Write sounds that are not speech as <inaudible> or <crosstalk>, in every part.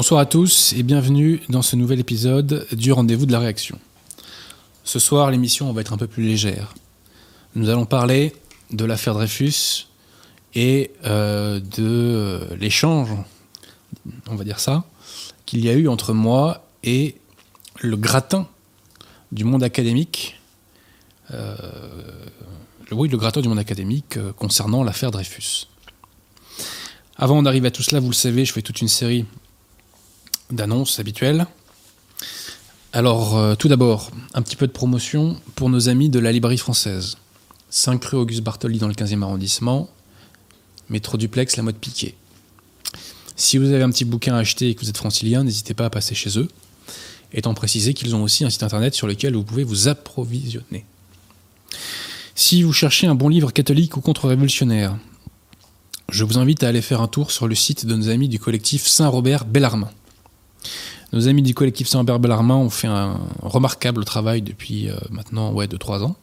Bonsoir à tous et bienvenue dans ce nouvel épisode du rendez-vous de la réaction. Ce soir, l'émission va être un peu plus légère. Nous allons parler de l'affaire Dreyfus et euh, de l'échange, on va dire ça, qu'il y a eu entre moi et le gratin du monde académique, euh, oui, le gratin du monde académique euh, concernant l'affaire Dreyfus. Avant d'arriver à tout cela, vous le savez, je fais toute une série d'annonces habituelles. Alors, euh, tout d'abord, un petit peu de promotion pour nos amis de la librairie française. 5 rue Auguste Bartoli dans le 15e arrondissement, métro duplex, la mode piquée. Si vous avez un petit bouquin à acheter et que vous êtes francilien, n'hésitez pas à passer chez eux, étant précisé qu'ils ont aussi un site internet sur lequel vous pouvez vous approvisionner. Si vous cherchez un bon livre catholique ou contre-révolutionnaire, je vous invite à aller faire un tour sur le site de nos amis du collectif Saint-Robert Bellarmin. Nos amis du collectif Saint-Robert Bellarmin ont fait un remarquable travail depuis euh, maintenant ouais, 2-3 ans.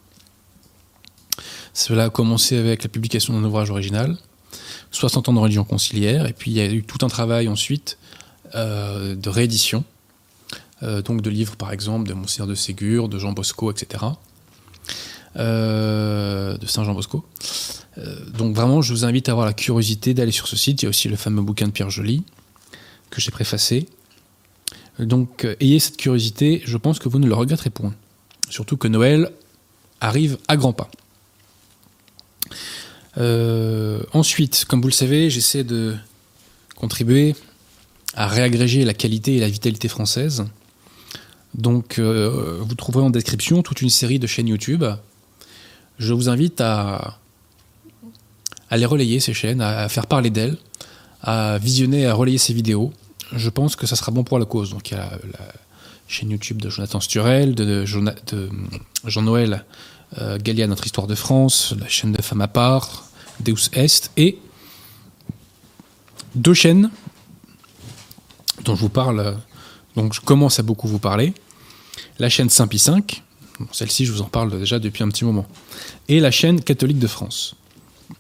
Cela a commencé avec la publication d'un ouvrage original, 60 ans de religion conciliaire, et puis il y a eu tout un travail ensuite euh, de réédition, euh, donc de livres par exemple de Monseigneur de Ségur, de Jean Bosco, etc. de Saint Jean Bosco. donc vraiment, je vous invite à avoir la curiosité d'aller sur ce site. Il y a aussi le fameux bouquin de Pierre Joly que j'ai préfacé. Donc ayez cette curiosité, je pense que vous ne le regretterez point. Surtout que Noël arrive à grands pas. Euh, ensuite, comme vous le savez, j'essaie de contribuer à réagréger la qualité et la vitalité française. Donc, euh, vous trouverez en description toute une série de chaînes YouTube. Je vous invite à, à les relayer, ces chaînes, à faire parler d'elles, à visionner, à relayer ces vidéos. Je pense que ça sera bon pour la cause. Donc, il y a la, chaîne YouTube de Jonathan Sturel, de, Jean-Noël euh, Gallia, Notre Histoire de France, la chaîne de Femme à part, Deus Est, et deux chaînes dont je vous parle, donc je commence à beaucoup vous parler. La chaîne Saint-Pie 5, celle-ci je vous en parle déjà depuis un petit moment, et la chaîne catholique de France.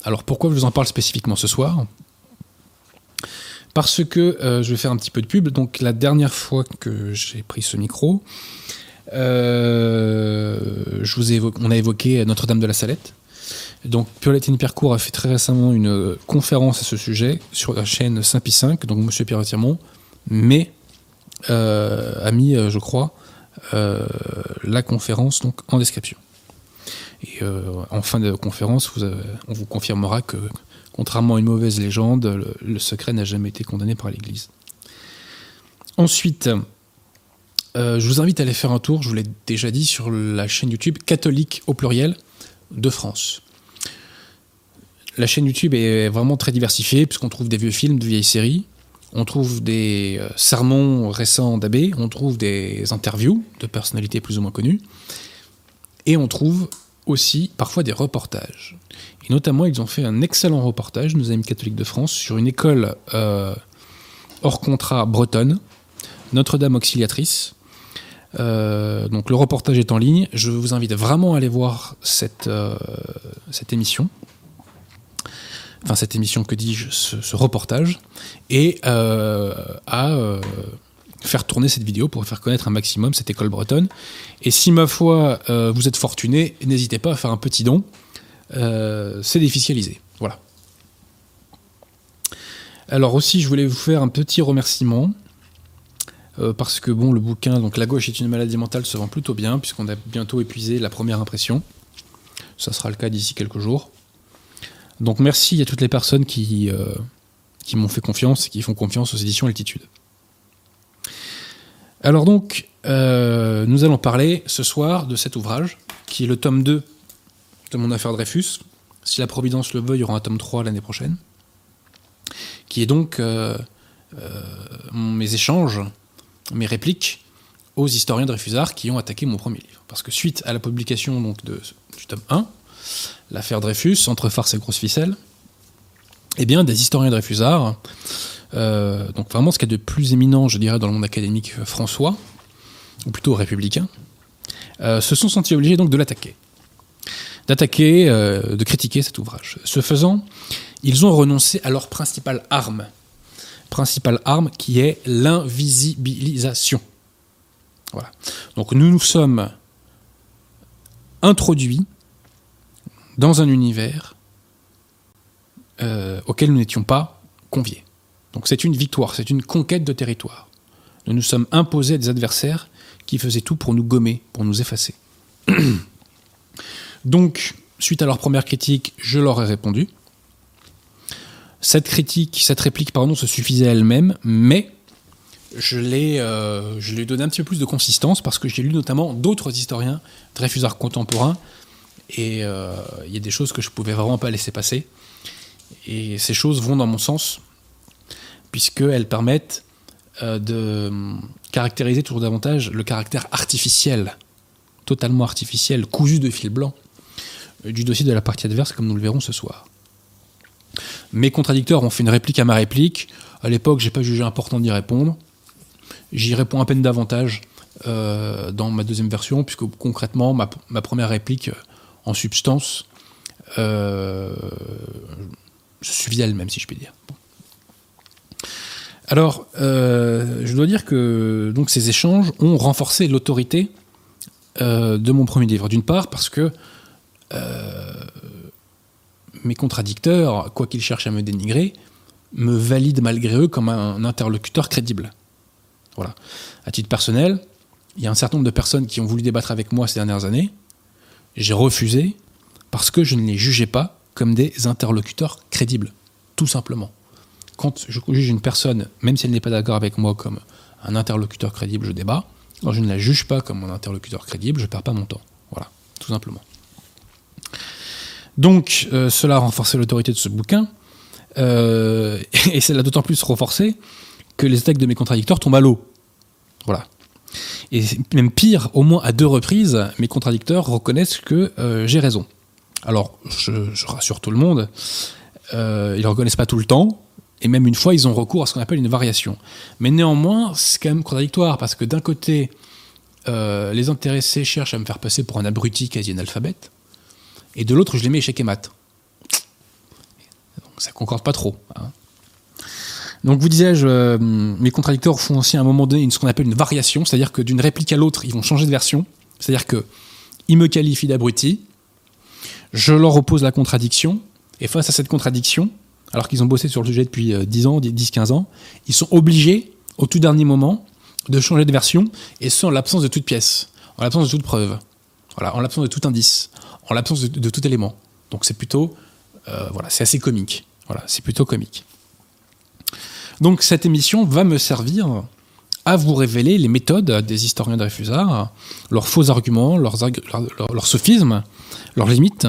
Alors pourquoi je vous en parle spécifiquement ce soir? Parce que euh, je vais faire un petit peu de pub. Donc la dernière fois que j'ai pris ce micro, euh, on a évoqué Notre-Dame de la Salette. Donc Pauline Pierrecourt a fait très récemment une conférence à ce sujet sur la chaîne Saint-Pi 5, donc Monsieur Pierre Tirmont, mais euh, a mis, euh, je crois, euh, la conférence donc en description. Et en fin de conférence, on vous confirmera que, contrairement à une mauvaise légende, le, secret n'a jamais été condamné par l'Église. Ensuite, je vous invite à aller faire un tour, je vous l'ai déjà dit, sur la chaîne YouTube catholique au pluriel de France. La chaîne YouTube est vraiment très diversifiée, puisqu'on trouve des vieux films, de vieilles séries, on trouve des euh, sermons récents d'abbés, on trouve des interviews de personnalités plus ou moins connues, et on trouve aussi parfois des reportages. Et notamment, ils ont fait un excellent reportage, nos amis catholiques de France, sur une école euh, hors contrat bretonne, Notre-Dame Auxiliatrice. Euh, donc le reportage est en ligne. Je vous invite vraiment à aller voir cette, cette émission enfin cette émission, que dis-je, ce, reportage, et euh, à euh, faire tourner cette vidéo pour faire connaître un maximum cette école bretonne. Et si ma foi euh, vous êtes fortuné, n'hésitez pas à faire un petit don. c'est déficialisé. Voilà. Alors aussi, je voulais vous faire un petit remerciement. parce que bon, le bouquin, donc La gauche est une maladie mentale, se vend plutôt bien, puisqu'on a bientôt épuisé la première impression. Ça sera le cas d'ici quelques jours. Donc merci à toutes les personnes qui, euh, qui m'ont fait confiance et qui font confiance aux éditions Altitude. Alors donc, euh, nous allons parler ce soir de cet ouvrage, qui est le tome 2 de mon affaire Dreyfus. Si la Providence le veut, il y aura un tome 3 l'année prochaine. Qui est donc euh, mes échanges, mes répliques aux historiens Dreyfusards qui ont attaqué mon premier livre. Parce que suite à la publication donc, de, du tome 1, l'affaire Dreyfus, entre farce et grosse ficelle, eh bien, des historiens Dreyfusards, euh, donc vraiment ce qu'il y a de plus éminent, je dirais, dans le monde académique françois, ou plutôt républicain, euh, se sont sentis obligés donc de l'attaquer. D'attaquer, euh, de critiquer cet ouvrage. Ce faisant, ils ont renoncé à leur principale arme, principale arme qui est l'invisibilisation. Voilà. Donc nous nous sommes introduits dans un univers euh, auquel nous n'étions pas conviés. Donc c'est une victoire, c'est une conquête de territoire. Nous nous sommes imposés à des adversaires qui faisaient tout pour nous gommer, pour nous effacer. <clears throat> Donc, suite à leur première critique, je leur ai répondu. Cette critique, cette réplique, pardon, se suffisait elle-même, mais je euh, lui ai donné un petit peu plus de consistance parce que j'ai lu notamment d'autres historiens Dreyfusards contemporains et euh, il y a des choses que je pouvais vraiment pas laisser passer. Et ces choses vont dans mon sens puisqu'elles permettent euh, de caractériser toujours davantage le caractère artificiel, totalement artificiel, cousu de fil blanc du dossier de la partie adverse, comme nous le verrons ce soir. Mes contradicteurs ont fait une réplique à ma réplique. À l'époque, j'ai pas jugé important d'y répondre. J'y réponds à peine davantage euh, dans ma deuxième version, puisque concrètement, ma, première réplique, euh, en substance, euh, se suffit elle-même, si je puis dire. Alors, je dois dire que donc, ces échanges ont renforcé l'autorité de mon premier livre. D'une part, parce que mes contradicteurs, quoi qu'ils cherchent à me dénigrer, me valident malgré eux comme un interlocuteur crédible. Voilà. À titre personnel, il y a un certain nombre de personnes qui ont voulu débattre avec moi ces dernières années. J'ai refusé parce que je ne les jugeais pas comme des interlocuteurs crédibles, tout simplement. Quand je juge une personne, même si elle n'est pas d'accord avec moi comme un interlocuteur crédible, je débat. Quand je ne la juge pas comme un interlocuteur crédible, je ne perds pas mon temps. Voilà, tout simplement. Donc, euh, cela a renforcé l'autorité de ce bouquin, euh, <laughs> et cela d'autant plus renforcé que les attaques de mes contradicteurs tombent à l'eau. Voilà. Et même pire, au moins à deux reprises, mes contradicteurs reconnaissent que euh, j'ai raison. Alors, je, rassure tout le monde, ils ne reconnaissent pas tout le temps, et même une fois, ils ont recours à ce qu'on appelle une variation. Mais néanmoins, c'est quand même contradictoire, parce que d'un côté, les intéressés cherchent à me faire passer pour un abruti quasi analphabète, et de l'autre, je les mets échec et mat. Donc ça concorde pas trop. Hein. Donc vous disais-je, euh, mes contradicteurs font aussi à un moment donné ce qu'on appelle une variation, c'est-à-dire que d'une réplique à l'autre, ils vont changer de version. C'est-à-dire que ils me qualifient d'abruti, je leur oppose la contradiction, et face à cette contradiction, alors qu'ils ont bossé sur le sujet depuis 10 euh, ans, 10-15 ans, ils sont obligés, au tout dernier moment, de changer de version, et ce en l'absence de toute pièce, en l'absence de toute preuve, en l'absence de tout indice, en l'absence de, tout élément. Donc c'est plutôt, euh, voilà, c'est assez comique. Voilà, c'est plutôt comique. Donc cette émission va me servir à vous révéler les méthodes des historiens de Réfusard, leurs faux arguments, leurs, sophismes, leurs limites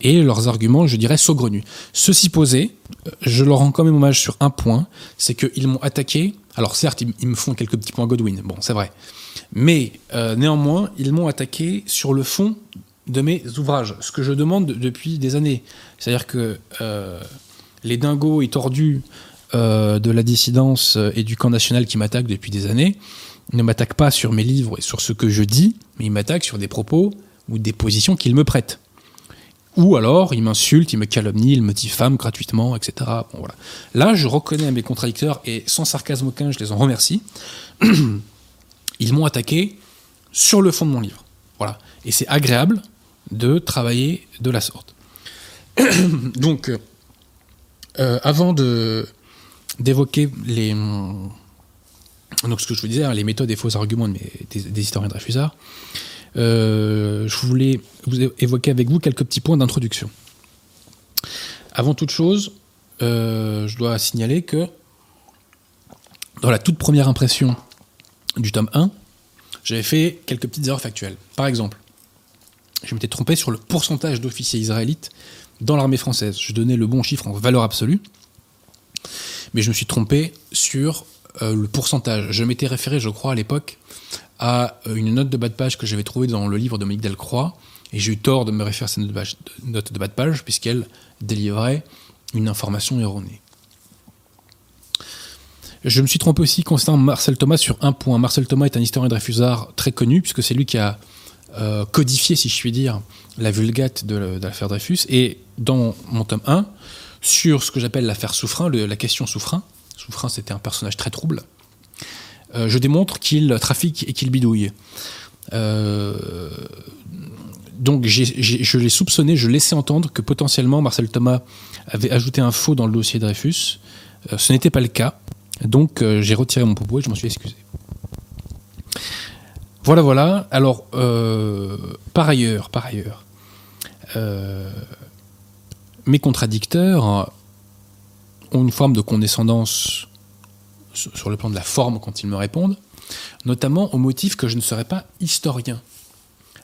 et leurs arguments, je dirais, saugrenus. Ceci posé, je leur rends quand même hommage sur un point, c'est qu'ils m'ont attaqué. Alors certes, ils, me font quelques petits points Godwin, bon, c'est vrai. Mais euh, néanmoins, ils m'ont attaqué sur le fond de mes ouvrages, ce que je demande depuis des années. C'est-à-dire que euh, les dingos et tordus euh, de la dissidence et du camp national qui m'attaquent depuis des années ne m'attaquent pas sur mes livres et sur ce que je dis, mais ils m'attaquent sur des propos ou des positions qu'ils me prêtent. Ou alors, ils m'insultent, ils me calomnient, ils me diffament gratuitement, etc. Voilà. Là, je reconnais mes contradicteurs et sans sarcasme aucun, je les en remercie. <clears throat> ils m'ont attaqué sur le fond de mon livre. Voilà. Et c'est agréable de travailler de la sorte. <clears throat> Donc, euh, avant de d'évoquer les donc ce que je vous disais, hein, les méthodes et faux arguments des, historiens de Dreyfusard, euh, je voulais vous évoquer avec vous quelques petits points d'introduction. Avant toute chose, euh, je dois signaler que dans la toute première impression du tome 1, j'avais fait quelques petites erreurs factuelles. Par exemple, je m'étais trompé sur le pourcentage d'officiers israélites dans l'armée française. Je donnais le bon chiffre en valeur absolue, mais je me suis trompé sur euh, le pourcentage. Je m'étais référé, je crois, à l'époque, à euh, une note de bas de page que j'avais trouvée dans le livre de Monique Delcroix, et j'ai eu tort de me référer à cette note de bas de page, puisqu'elle délivrait une information erronée. Je me suis trompé aussi concernant Marcel Thomas sur un point. Marcel Thomas est un historien de Réfusard très connu, puisque c'est lui qui a euh, codifié, si je puis dire, la vulgate de, l'affaire Dreyfus. Et dans mon tome 1, sur ce que j'appelle l'affaire Souffrin, la question Souffrin, Souffrin, c'était un personnage très trouble. Euh, je démontre qu'il trafique et qu'il bidouille. Euh, donc je l'ai soupçonné, je laissais entendre que potentiellement Marcel Thomas avait ajouté un faux dans le dossier Dreyfus. Euh, ce n'était pas le cas. Donc j'ai retiré mon propos et je m'en suis excusé. Voilà, voilà. Alors, par ailleurs, par ailleurs, mes contradicteurs ont une forme de condescendance sur le plan de la forme quand ils me répondent, notamment au motif que je ne serais pas historien.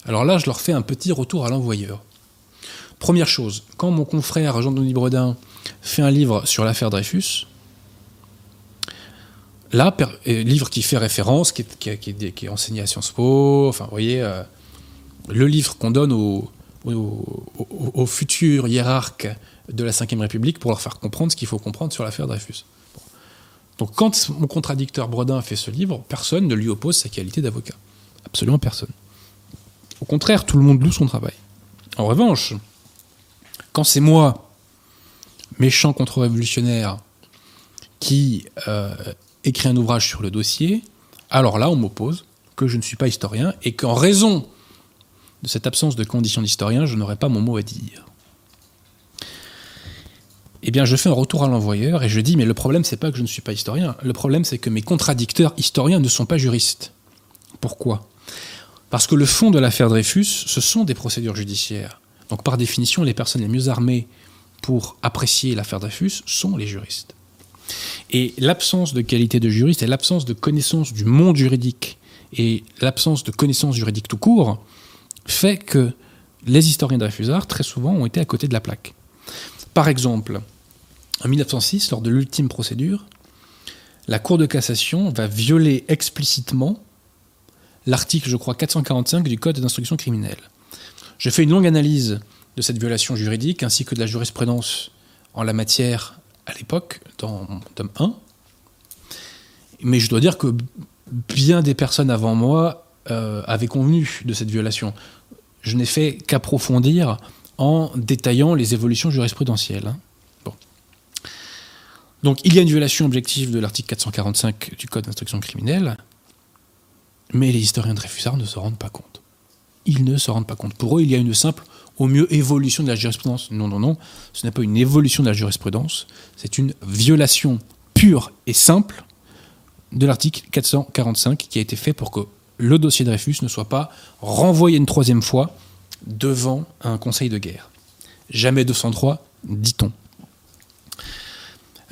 Alors là, je leur fais un petit retour à l'envoyeur. Première chose, quand mon confrère Jean-Denis Bredin fait un livre sur l'affaire Dreyfus, là, livre qui fait référence, qui est, enseigné à Sciences Po, enfin, vous voyez, euh, le livre qu'on donne aux, aux, futurs hiérarques de la Ve République pour leur faire comprendre ce qu'il faut comprendre sur l'affaire Dreyfus. Donc quand mon contradicteur Bredin fait ce livre, personne ne lui oppose sa qualité d'avocat. Absolument personne. Au contraire, tout le monde loue son travail. En revanche, quand c'est moi, méchant contre-révolutionnaire, qui euh, écrit un ouvrage sur le dossier, alors là, on m'oppose que je ne suis pas historien et qu'en raison de cette absence de condition d'historien, je n'aurai pas mon mot à dire eh bien, je fais un retour à l'envoyeur et je dis mais le problème c'est pas que je ne suis pas historien, le problème c'est que mes contradicteurs historiens ne sont pas juristes. Pourquoi? Parce que le fond de l'affaire Dreyfus, ce sont des procédures judiciaires. Donc par définition, les personnes les mieux armées pour apprécier l'affaire Dreyfus sont les juristes. Et l'absence de qualité de juriste et l'absence de connaissance du monde juridique et l'absence de connaissance juridique tout court fait que les historiens Dreyfusard, très souvent, ont été à côté de la plaque. Par exemple, en 1906, lors de l'ultime procédure, la Cour de cassation va violer explicitement l'article, je crois, 445 du Code d'instruction criminelle. Je fais une longue analyse de cette violation juridique ainsi que de la jurisprudence en la matière à l'époque, dans mon tome 1. Mais je dois dire que bien des personnes avant moi euh, avaient convenu de cette violation. Je n'ai fait qu'approfondir en détaillant les évolutions jurisprudentielles. Donc il y a une violation objective de l'article 445 du Code d'instruction criminelle, mais les historiens de Dreyfusard ne se rendent pas compte. Ils ne se rendent pas compte. Pour eux, il y a une simple, au mieux, évolution de la jurisprudence. Non, non, non, ce n'est pas une évolution de la jurisprudence, c'est une violation pure et simple de l'article 445 qui a été fait pour que le dossier Dreyfus ne soit pas renvoyé une troisième fois devant un conseil de guerre. Jamais 203, dit-on.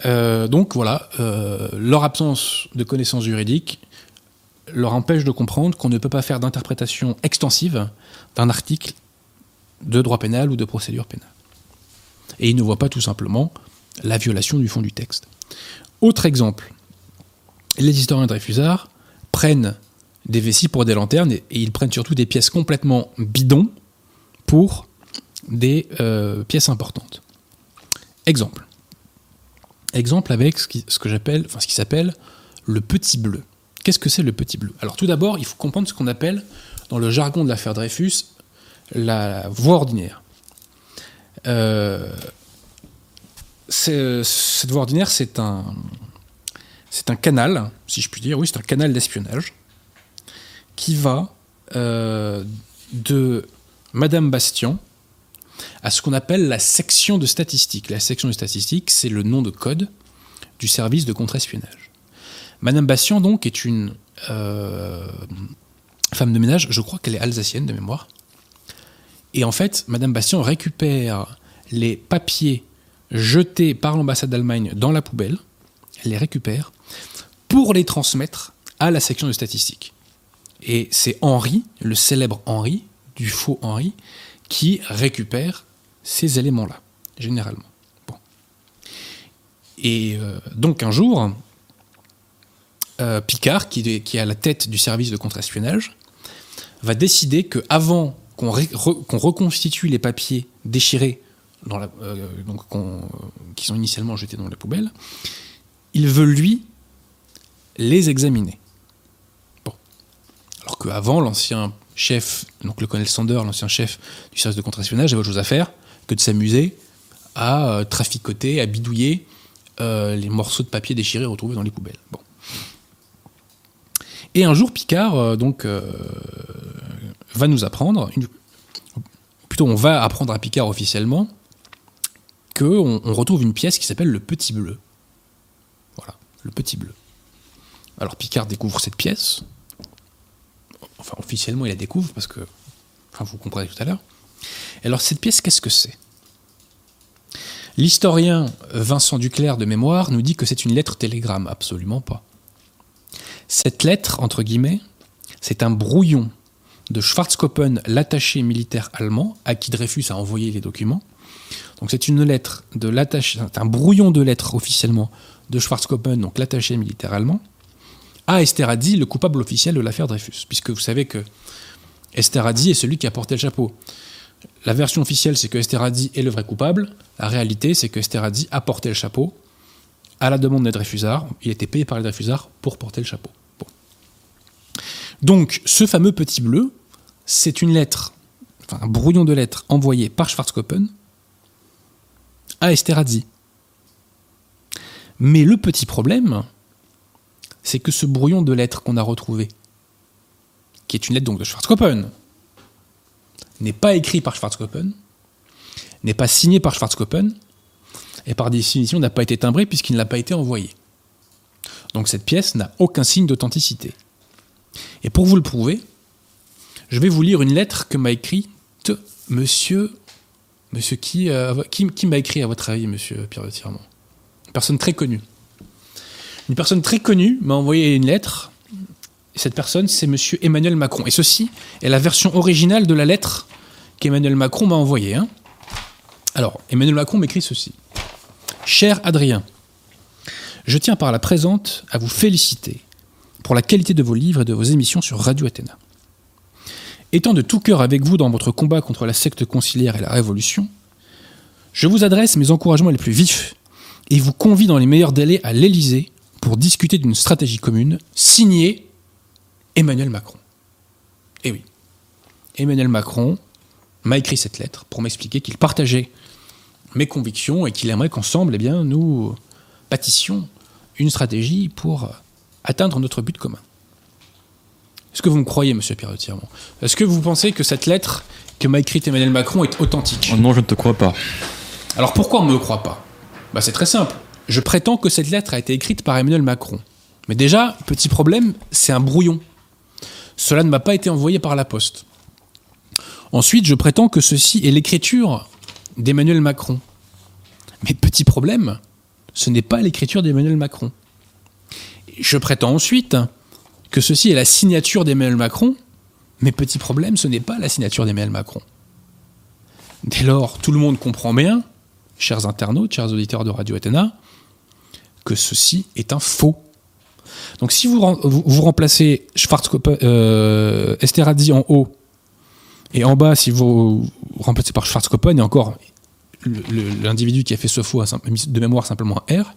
Euh, donc voilà, euh, leur absence de connaissances juridiques leur empêche de comprendre qu'on ne peut pas faire d'interprétation extensive d'un article de droit pénal ou de procédure pénale. Et ils ne voient pas tout simplement la violation du fond du texte. Autre exemple, les historiens Dreyfusard prennent des vessies pour des lanternes et, ils prennent surtout des pièces complètement bidons pour des euh, pièces importantes. Exemple. Exemple avec ce, qui, que j'appelle, enfin ce qui s'appelle le petit bleu. Qu'est-ce que c'est le petit bleu? Alors tout d'abord, il faut comprendre ce qu'on appelle, dans le jargon de l'affaire Dreyfus, la voie ordinaire. Euh, cette voie ordinaire, c'est un, c'est un canal, si je puis dire, oui, c'est un canal d'espionnage qui va euh, de Madame Bastien à ce qu'on appelle la section de statistiques. La section de statistiques, c'est le nom de code du service de contre-espionnage. Madame Bastien, donc, est une euh, femme de ménage, je crois qu'elle est alsacienne de mémoire. Et en fait, Madame Bastien récupère les papiers jetés par l'ambassade d'Allemagne dans la poubelle, elle les récupère pour les transmettre à la section de statistiques. Et c'est Henri, le célèbre Henri, du faux Henri, qui récupère ces éléments-là, généralement. Et euh, donc un jour, euh, Picard, qui, est à la tête du service de contre-espionnage, va décider qu'avant qu'on reconstitue les papiers déchirés, euh, donc qui sont initialement jetés dans la poubelle, il veut, lui, les examiner. Bon. Alors qu'avant, l'ancien chef, donc le colonel Sander, l'ancien chef du service de contre-espionnage, avait autre chose à faire que de s'amuser à euh, traficoter, à bidouiller euh, les morceaux de papier déchirés retrouvés dans les poubelles. Bon. Et un jour, Picard euh, donc va nous apprendre, plutôt on va apprendre à Picard officiellement, qu'on on retrouve une pièce qui s'appelle le Petit Bleu. Voilà, le Petit Bleu. Alors Picard découvre cette pièce. Enfin, officiellement, il la découvre parce que. Enfin, vous comprendrez tout à l'heure. Alors, cette pièce, qu'est-ce que c'est? L'historien Vincent Duclerc de mémoire nous dit que c'est une lettre télégramme. Absolument pas. Cette lettre, entre guillemets, c'est un brouillon de Schwarzkoppen, l'attaché militaire allemand, à qui Dreyfus a envoyé les documents. Donc c'est une lettre de l'attaché, un brouillon de lettres officiellement de Schwarzkoppen, donc l'attaché militaire allemand, à Esterhazy, le coupable officiel de l'affaire Dreyfus. Puisque vous savez que Esterhazy est celui qui a porté le chapeau. La version officielle, c'est que Esterhazy est le vrai coupable. La réalité, c'est que Esterhazy a porté le chapeau à la demande des Dreyfusards. Il était payé par les Dreyfusards pour porter le chapeau. Donc, ce fameux petit bleu, c'est une lettre, enfin un brouillon de lettres envoyé par Schwarzkoppen à Esterhazy. Mais le petit problème, c'est que ce brouillon de lettres qu'on a retrouvé, qui est une lettre donc de Schwarzkoppen, n'est pas écrit par Schwarzkoppen, n'est pas signé par Schwarzkoppen, et par définition n'a pas été timbré puisqu'il n'a pas été envoyé. Donc cette pièce n'a aucun signe d'authenticité. Et pour vous le prouver, je vais vous lire une lettre que m'a écrite monsieur. Monsieur qui, euh, m'a écrit à votre avis, monsieur Pierre de Tirement Une personne très connue. Une personne très connue m'a envoyé une lettre. Et cette personne, c'est monsieur Emmanuel Macron. Et ceci est la version originale de la lettre qu'Emmanuel Macron m'a envoyée. Hein. Alors, Emmanuel Macron m'écrit ceci. Cher Adrien, je tiens par la présente à vous féliciter pour la qualité de vos livres et de vos émissions sur Radio Athéna. Étant de tout cœur avec vous dans votre combat contre la secte conciliaire et la révolution, je vous adresse mes encouragements les plus vifs et vous convie dans les meilleurs délais à l'Élysée pour discuter d'une stratégie commune signée Emmanuel Macron. Eh oui, Emmanuel Macron m'a écrit cette lettre pour m'expliquer qu'il partageait mes convictions et qu'il aimerait qu'ensemble, eh bien, nous bâtissions une stratégie pour atteindre notre but commun. Est-ce que vous me croyez, monsieur Pierre de Tirmont Est-ce que vous pensez que cette lettre que m'a écrite Emmanuel Macron est authentique? Oh Non, je ne te crois pas. Alors pourquoi on ne me croit pas? Bah, C'est très simple. Je prétends que cette lettre a été écrite par Emmanuel Macron. Mais déjà, petit problème, c'est un brouillon. Cela ne m'a pas été envoyé par la poste. Ensuite, je prétends que ceci est l'écriture d'Emmanuel Macron. Mais petit problème, ce n'est pas l'écriture d'Emmanuel Macron. Je prétends ensuite que ceci est la signature d'Emmanuel Macron, mais petit problème, ce n'est pas la signature d'Emmanuel Macron. Dès lors, tout le monde comprend bien, chers internautes, chers auditeurs de Radio Athéna, que ceci est un faux. Donc si vous, remplacez euh, Esterhazy en haut, et en bas, si vous remplacez par Schwarzkoppen, et encore l'individu qui a fait ce faux de mémoire simplement R,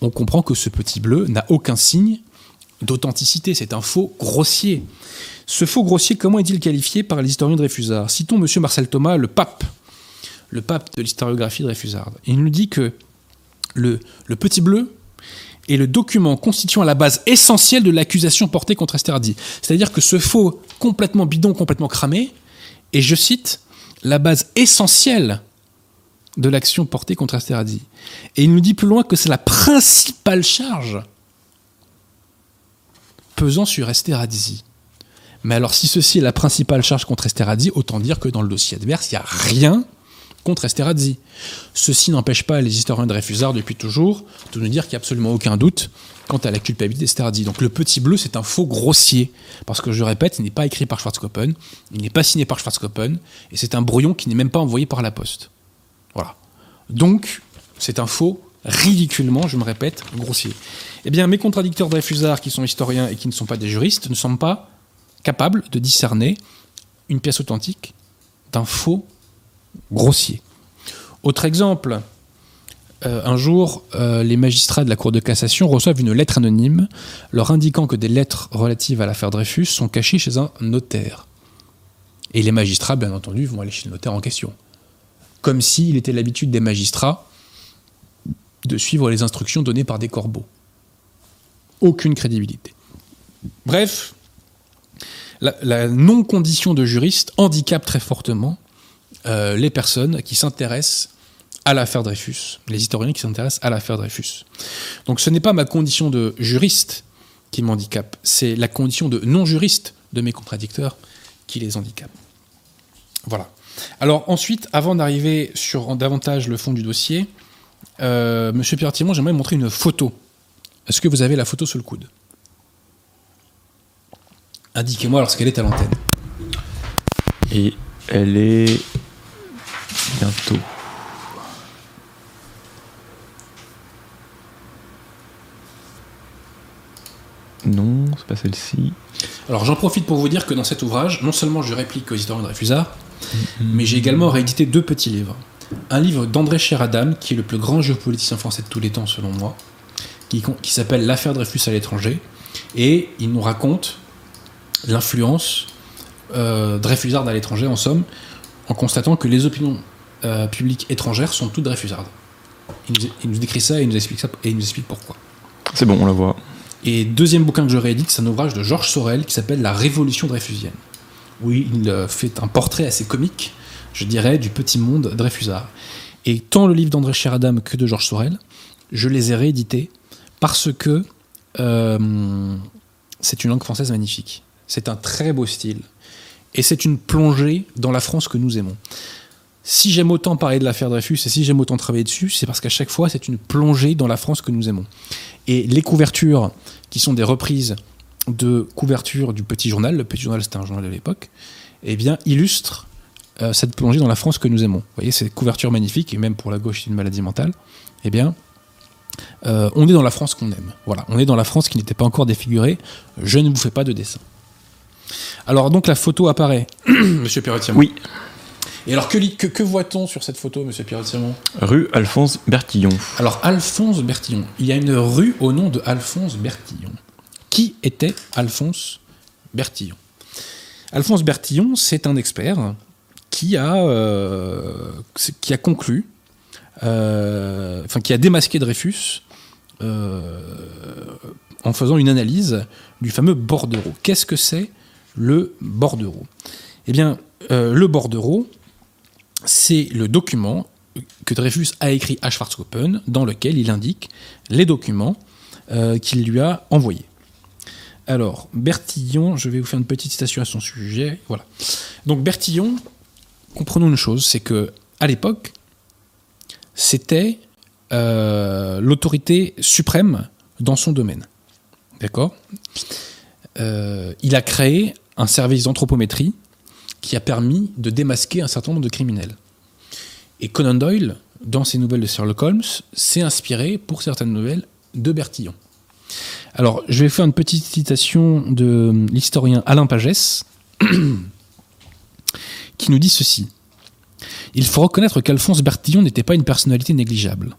on comprend que ce petit bleu n'a aucun signe d'authenticité. C'est un faux grossier. Ce faux grossier, comment est-il qualifié par l'historien Dreyfusard? Citons M. Marcel Thomas, le pape, le pape de l'historiographie Dreyfusard. Il nous dit que le, petit bleu est le document constituant la base essentielle de l'accusation portée contre Esterhazy. C'est-à-dire que ce faux complètement bidon, complètement cramé, est, je cite, la base essentielle de l'action portée contre Esterhazy. Et il nous dit plus loin que c'est la principale charge pesant sur Esterhazy. Mais alors si ceci est la principale charge contre Esterhazy, autant dire que dans le dossier adverse, il n'y a rien contre Esterhazy. Ceci n'empêche pas les historiens de Dreyfusard depuis toujours de nous dire qu'il n'y a absolument aucun doute quant à la culpabilité d'Esterhazy. Donc le petit bleu, c'est un faux grossier, parce que je répète, il n'est pas écrit par Schwarzkoppen, il n'est pas signé par Schwarzkoppen, et c'est un brouillon qui n'est même pas envoyé par la poste. Voilà. Donc, c'est un faux ridiculement, je me répète, grossier. Eh bien, mes contradicteurs Dreyfusard, qui sont historiens et qui ne sont pas des juristes, ne sont pas capables de discerner une pièce authentique d'un faux grossier. Autre exemple, euh, un jour, euh, les magistrats de la Cour de cassation reçoivent une lettre anonyme leur indiquant que des lettres relatives à l'affaire Dreyfus sont cachées chez un notaire. Et les magistrats, bien entendu, vont aller chez le notaire en question comme s'il était l'habitude des magistrats de suivre les instructions données par des corbeaux. Aucune crédibilité. Bref, la, non-condition de juriste handicape très fortement euh, les personnes qui s'intéressent à l'affaire Dreyfus, les historiens qui s'intéressent à l'affaire Dreyfus. Donc ce n'est pas ma condition de juriste qui m'handicape, c'est la condition de non-juriste de mes contradicteurs qui les handicape. Voilà. Alors ensuite, avant d'arriver sur davantage le fond du dossier, euh, Monsieur Pierre Timon, j'aimerais montrer une photo. Est-ce que vous avez la photo sous le coude? Indiquez-moi lorsqu'elle est à l'antenne. Et elle est bientôt. Non, c'est pas celle-ci. Alors j'en profite pour vous dire que dans cet ouvrage, non seulement je réplique aux historiens de Réfusard, mais j'ai également réédité deux petits livres. Un livre d'André Cheradam, qui est le plus grand géopoliticien français de tous les temps selon moi, qui, qui s'appelle L'affaire Dreyfus à l'étranger, et il nous raconte l'influence euh, Dreyfusarde à l'étranger, en somme, en constatant que les opinions euh, publiques étrangères sont toutes Dreyfusardes. Il nous, il nous décrit ça et il nous explique ça et il nous explique pourquoi. C'est bon, on la voit. Et deuxième bouquin que je réédite, c'est un ouvrage de Georges Sorel qui s'appelle La Révolution dreyfusienne, où il euh, fait un portrait assez comique, je dirais, du petit monde dreyfusard. Et tant le livre d'André Chéradam que de Georges Sorel, je les ai réédités parce que euh, c'est une langue française magnifique. C'est un très beau style. Et c'est une plongée dans la France que nous aimons. Si j'aime autant parler de l'affaire Dreyfus et si j'aime autant travailler dessus, c'est parce qu'à chaque fois, c'est une plongée dans la France que nous aimons. Et les couvertures, qui sont des reprises de couvertures du Petit Journal, le Petit Journal c'était un journal de l'époque, eh bien, illustrent euh, cette plongée dans la France que nous aimons. Vous voyez, ces couvertures magnifiques, et même pour la gauche, c'est une maladie mentale. Eh bien, euh, on est dans la France qu'on aime. Voilà, on est dans la France qui n'était pas encore défigurée. Je ne vous fais pas de dessin. Alors, donc, la photo apparaît. <coughs> Monsieur Perretier. Oui. Et alors, que, que, que voit-on sur cette photo, monsieur pierre Rue Alphonse Bertillon. Alors, Alphonse Bertillon. Il y a une rue au nom de Alphonse Bertillon. Qui était Alphonse Bertillon? Alphonse Bertillon, c'est un expert qui a, euh, qui a conclu, euh, enfin, qui a démasqué Dreyfus euh, en faisant une analyse du fameux bordereau. Qu'est-ce que c'est le bordereau? Eh bien, le bordereau, c'est le document que Dreyfus a écrit à Schwarzkoppen, dans lequel il indique les documents euh, qu'il lui a envoyés. Alors, Bertillon, je vais vous faire une petite citation à son sujet. Voilà. Donc, Bertillon, comprenons une chose, c'est que à l'époque, c'était euh, l'autorité suprême dans son domaine. D'accord? Euh, Il a créé un service d'anthropométrie qui a permis de démasquer un certain nombre de criminels. Et Conan Doyle, dans ses nouvelles de Sherlock Holmes, s'est inspiré pour certaines nouvelles de Bertillon. Alors, je vais faire une petite citation de l'historien Alain Pagès, <coughs> qui nous dit ceci. Il faut reconnaître qu'Alphonse Bertillon n'était pas une personnalité négligeable.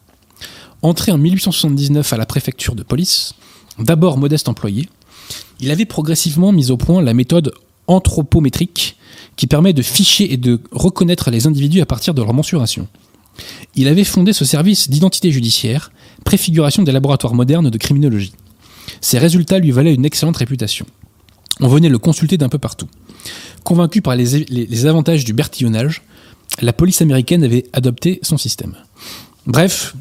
Entré en 1879 à la préfecture de police, d'abord modeste employé, il avait progressivement mis au point la méthode anthropométrique qui permet de ficher et de reconnaître les individus à partir de leur mensuration. Il avait fondé ce service d'identité judiciaire, préfiguration des laboratoires modernes de criminologie. Ses résultats lui valaient une excellente réputation. On venait le consulter d'un peu partout. Convaincu par les, avantages du bertillonnage, la police américaine avait adopté son système. Bref,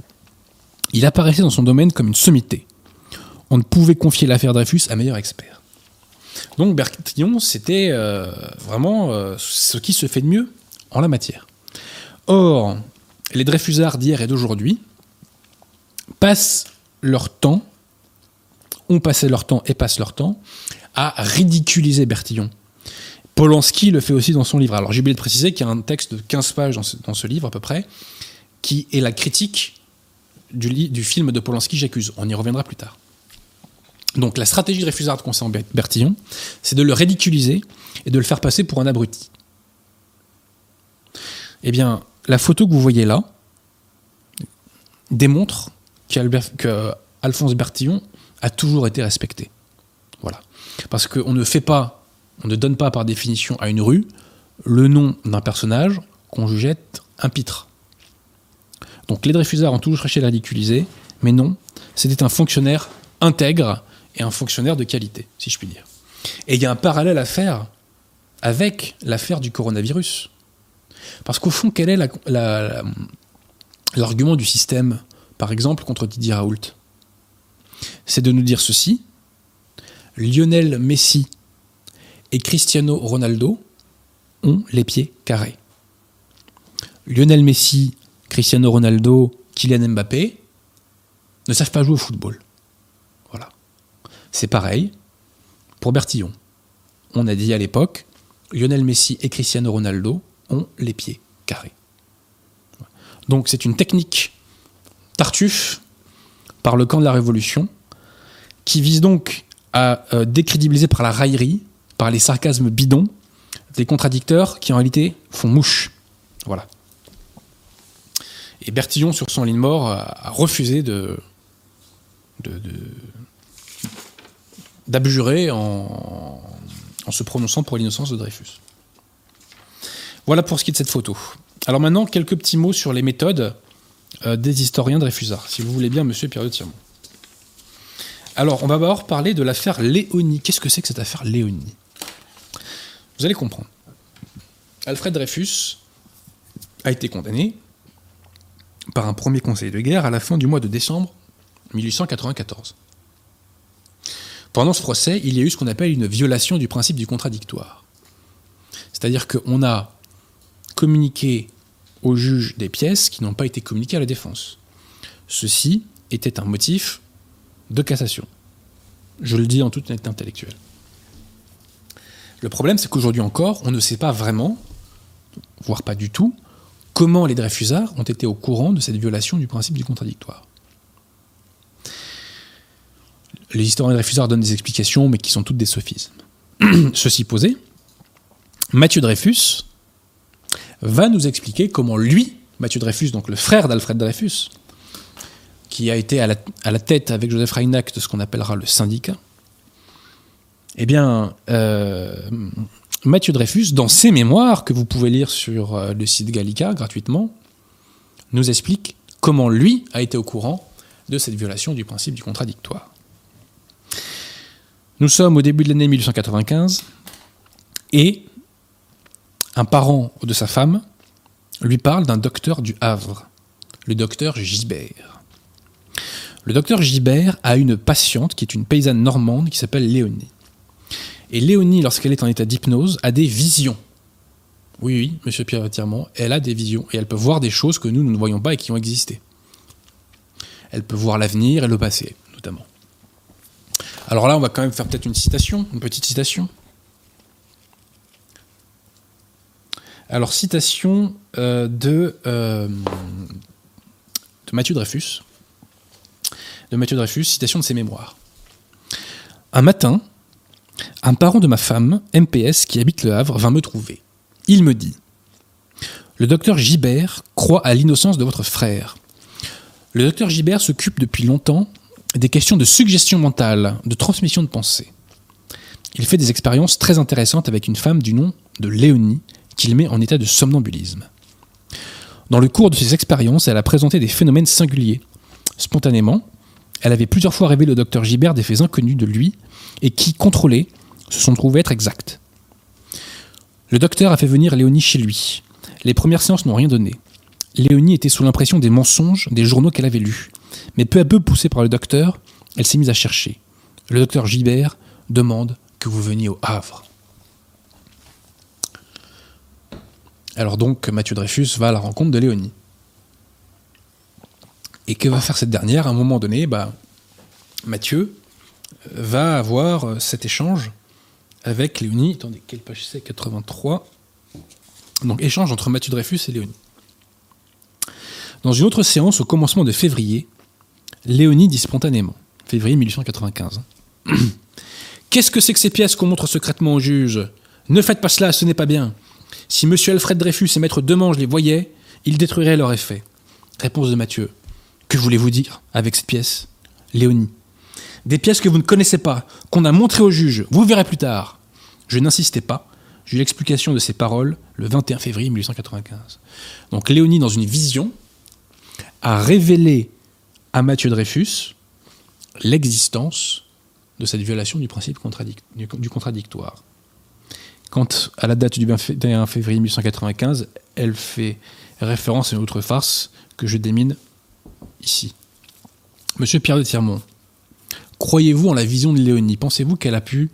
il apparaissait dans son domaine comme une sommité. On ne pouvait confier l'affaire Dreyfus à meilleur expert. Donc Bertillon, c'était euh, vraiment euh, ce qui se fait de mieux en la matière. Or, les Dreyfusards d'hier et d'aujourd'hui passent leur temps, ont passé leur temps et passent leur temps à ridiculiser Bertillon. Polanski le fait aussi dans son livre. Alors j'ai oublié de préciser qu'il y a un texte de 15 pages dans ce, livre à peu près, qui est la critique du, du film de Polanski J'accuse. On y reviendra plus tard. Donc la stratégie de Réfusard concernant Bertillon, c'est de le ridiculiser et de le faire passer pour un abruti. Eh bien, la photo que vous voyez là démontre qu'Alphonse Bertillon a toujours été respecté. Voilà. Parce qu'on ne fait pas, on ne donne pas par définition à une rue le nom d'un personnage qu'on jugeait un pitre. Donc les Dreyfusards ont toujours cherché à ridiculiser, mais non, c'était un fonctionnaire intègre et un fonctionnaire de qualité, si je puis dire. Et il y a un parallèle à faire avec l'affaire du coronavirus. Parce qu'au fond, quel est la- la- l'argument du système, par exemple, contre Didier Raoult? C'est de nous dire ceci Lionel Messi et Cristiano Ronaldo ont les pieds carrés. Lionel Messi, Cristiano Ronaldo, Kylian Mbappé ne savent pas jouer au football. C'est pareil pour Bertillon. On a dit à l'époque, Lionel Messi et Cristiano Ronaldo ont les pieds carrés. Donc c'est une technique tartuffe par le camp de la Révolution qui vise donc à euh, décrédibiliser par la raillerie, par les sarcasmes bidons, des contradicteurs qui en réalité font mouche. Voilà. Et Bertillon, sur son lit de mort, a, refusé de- d'abjurer en, se prononçant pour l'innocence de Dreyfus. Voilà pour ce qui est de cette photo. Alors maintenant, quelques petits mots sur les méthodes euh, des historiens Dreyfusards, si vous voulez bien, monsieur Pierre de Tirmont. Alors, on va d'abord parler de l'affaire Léonie. Qu'est-ce que c'est que cette affaire Léonie? Vous allez comprendre. Alfred Dreyfus a été condamné par un premier conseil de guerre à la fin du mois de décembre 1894. Pendant ce procès, il y a eu ce qu'on appelle une violation du principe du contradictoire. C'est-à-dire qu'on a communiqué au juge des pièces qui n'ont pas été communiquées à la défense. Ceci était un motif de cassation. Je le dis en toute honnêteté intellectuelle. Le problème, c'est qu'aujourd'hui encore, on ne sait pas vraiment, voire pas du tout, comment les Dreyfusards ont été au courant de cette violation du principe du contradictoire. Les historiens Dreyfusards donnent des explications, mais qui sont toutes des sophismes. <clears throat> Ceci posé, Mathieu Dreyfus va nous expliquer comment lui, Mathieu Dreyfus, donc le frère d'Alfred Dreyfus, qui a été à la, à la tête avec Joseph Reinach de ce qu'on appellera le syndicat, eh bien, euh, Mathieu Dreyfus, dans ses mémoires, que vous pouvez lire sur euh, le site Gallica gratuitement, nous explique comment lui a été au courant de cette violation du principe du contradictoire. Nous sommes au début de l'année 1895 et un parent de sa femme lui parle d'un docteur du Havre, le docteur Gibert. Le docteur Gibert a une patiente qui est une paysanne normande qui s'appelle Léonie. Et Léonie, lorsqu'elle est en état d'hypnose, a des visions. Oui, oui, monsieur Pierre Tirmont, elle a des visions et elle peut voir des choses que nous ne voyons pas et qui ont existé. Elle peut voir l'avenir et le passé, notamment. Alors là, on va quand même faire peut-être une citation, une petite citation. Alors, citation euh, de, euh, de Mathieu Dreyfus. De Mathieu Dreyfus, citation de ses mémoires. Un matin, un parent de ma femme, MPS, qui habite Le Havre, vint me trouver. Il me dit Le docteur Gibert croit à l'innocence de votre frère. Le docteur Gibert s'occupe depuis longtemps des questions de suggestion mentale, de transmission de pensée. Il fait des expériences très intéressantes avec une femme du nom de Léonie, qu'il met en état de somnambulisme. Dans le cours de ces expériences, elle a présenté des phénomènes singuliers. Spontanément, elle avait plusieurs fois rêvé le docteur Gibert des faits inconnus de lui et qui, contrôlés, se sont trouvés être exacts. Le docteur a fait venir Léonie chez lui. Les premières séances n'ont rien donné. Léonie était sous l'impression des mensonges des journaux qu'elle avait lus. Mais peu à peu, poussée par le docteur, elle s'est mise à chercher. Le docteur Gibert demande que vous veniez au Havre. Alors donc, Mathieu Dreyfus va à la rencontre de Léonie. Et que va faire cette dernière? À un moment donné, bah, Mathieu va avoir euh, cet échange avec Léonie. Attendez, quelle page c'est? 83. Donc, échange entre Mathieu Dreyfus et Léonie. Dans une autre séance, au commencement de février, Léonie dit spontanément, février 1895, <clears throat> Qu'est-ce que c'est que ces pièces qu'on montre secrètement au juge? Ne faites pas cela, ce n'est pas bien. Si M. Alfred Dreyfus et Maître Demange les voyaient, ils détruiraient leur effet. Réponse de Mathieu. Que voulez-vous dire avec cette pièce? Léonie. Des pièces que vous ne connaissez pas, qu'on a montrées au juge, vous verrez plus tard. Je n'insistais pas, j'ai eu l'explication de ces paroles le 21 février 1895. Donc Léonie, dans une vision, a révélé à Mathieu Dreyfus l'existence de cette violation du principe du, contradictoire. Quand, à la date du 21 février 1895, elle fait référence à une autre farce que je démine ici. Monsieur Pierre de Tirmont, croyez-vous en la vision de Léonie? Pensez-vous qu'elle a pu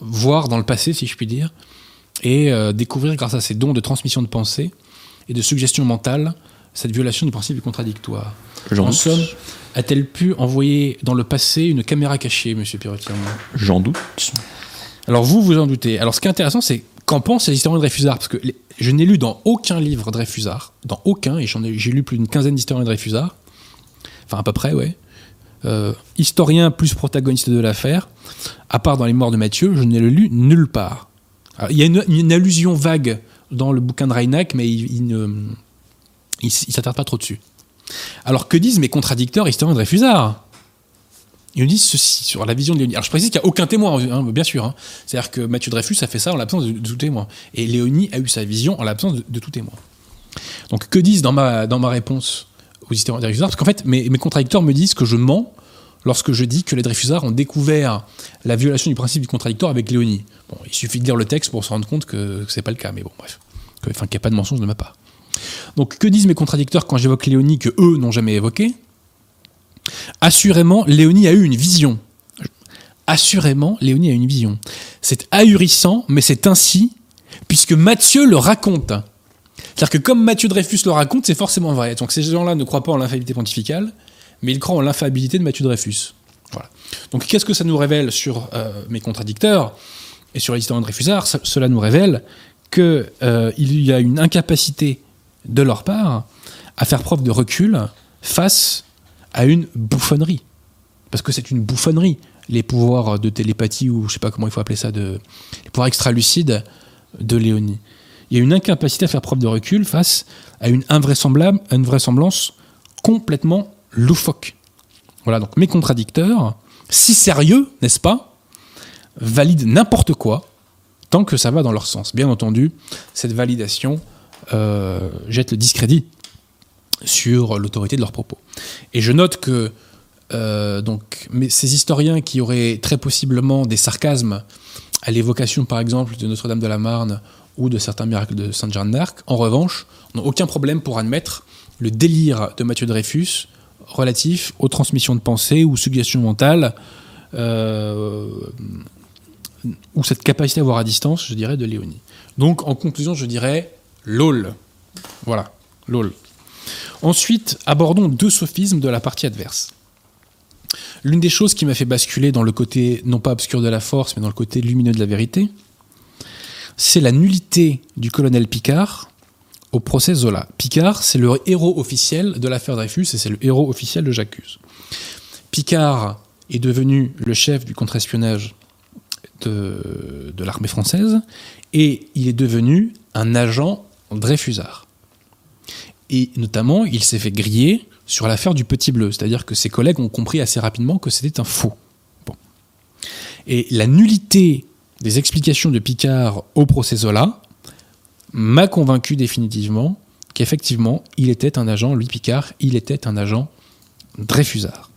voir dans le passé, si je puis dire, et euh, découvrir grâce à ses dons de transmission de pensée et de suggestion mentale cette violation du principe du contradictoire J'en En somme, a-t-elle pu envoyer dans le passé une caméra cachée, monsieur Tirmont J'en doute. alors vous, vous en doutez. Alors ce qui est intéressant, c'est qu'en pensent les historiens de Dreyfusard? Parce que les- je n'ai lu dans aucun livre Dreyfusard, dans aucun, et ai, j'ai lu plus d'une quinzaine d'historiens de Dreyfusard, enfin à peu près, ouais. Euh, historien plus protagoniste de l'affaire, à part dans les morts de Mathieu, je ne l'ai lu nulle part. Alors, Il y a une, une allusion vague dans le bouquin de Reinach, mais il, il ne il, s- il s'attarde pas trop dessus. Alors que disent mes contradicteurs historiens de Dreyfusard? Ils nous disent ceci sur la vision de Léonie. Alors je précise qu'il n'y a aucun témoin, hein, bien sûr. hein. C'est-à-dire que Mathieu Dreyfus a fait ça en l'absence de, tout témoin. Et Léonie a eu sa vision en l'absence de, tout témoin. Donc que disent dans ma, dans ma réponse aux historiens de Dreyfusard? Parce qu'en fait, mes, mes contradicteurs me disent que je mens lorsque je dis que les Dreyfusards ont découvert la violation du principe du contradictoire avec Léonie. Bon, il suffit de lire le texte pour se rendre compte que, que c'est pas le cas, mais bon, bref. Enfin, qu'il n'y a pas de mensonge de ma part. Donc que disent mes contradicteurs quand j'évoque Léonie que eux n'ont jamais évoqué? Assurément, Léonie a eu une vision. Assurément, Léonie a une vision. C'est ahurissant, mais c'est ainsi, puisque Mathieu le raconte. C'est-à-dire que comme Mathieu Dreyfus le raconte, c'est forcément vrai. Donc ces gens-là ne croient pas en l'infaillibilité pontificale, mais ils croient en l'infaillibilité de Mathieu Dreyfus. Voilà. Donc qu'est-ce que ça nous révèle sur euh, mes contradicteurs et sur les historiens de Dreyfusard Cela nous révèle qu'il y a une incapacité de leur part à faire preuve de recul face à une bouffonnerie. Parce que c'est une bouffonnerie, les pouvoirs de télépathie, ou je sais pas comment il faut appeler ça, de, les pouvoirs extra-lucides de Léonie. Il y a une incapacité à faire preuve de recul face à une, invraisemblable, à une vraisemblance complètement loufoque. Voilà, donc mes contradicteurs, si sérieux, n'est-ce pas, valident n'importe quoi tant que ça va dans leur sens. Bien entendu, cette validation euh, jette le discrédit sur l'autorité de leurs propos. Et je note que euh, donc, ces historiens qui auraient très possiblement des sarcasmes à l'évocation, par exemple, de Notre-Dame de la Marne ou de certains miracles de Sainte Jeanne d'Arc, en revanche, n'ont aucun problème pour admettre le délire de Mathieu Dreyfus relatif aux transmissions de pensée ou suggestions mentales, euh, ou cette capacité à voir à distance, je dirais, de Léonie. Donc, en conclusion, je dirais LOL. Voilà, LOL. Ensuite, abordons deux sophismes de la partie adverse. L'une des choses qui m'a fait basculer dans le côté, non pas obscur de la force, mais dans le côté lumineux de la vérité, c'est la nullité du colonel Picard au procès Zola. Picard, c'est le héros officiel de l'affaire Dreyfus et c'est le héros officiel de J'accuse. Picard est devenu le chef du contre-espionnage de, de l'armée française et il est devenu un agent Dreyfusard. Et notamment, il s'est fait griller sur l'affaire du Petit Bleu, c'est-à-dire que ses collègues ont compris assez rapidement que c'était un faux. Bon. Et la nullité des explications de Picard au procès Zola m'a convaincu définitivement qu'effectivement, il était un agent, lui Picard, il était un agent Dreyfusard.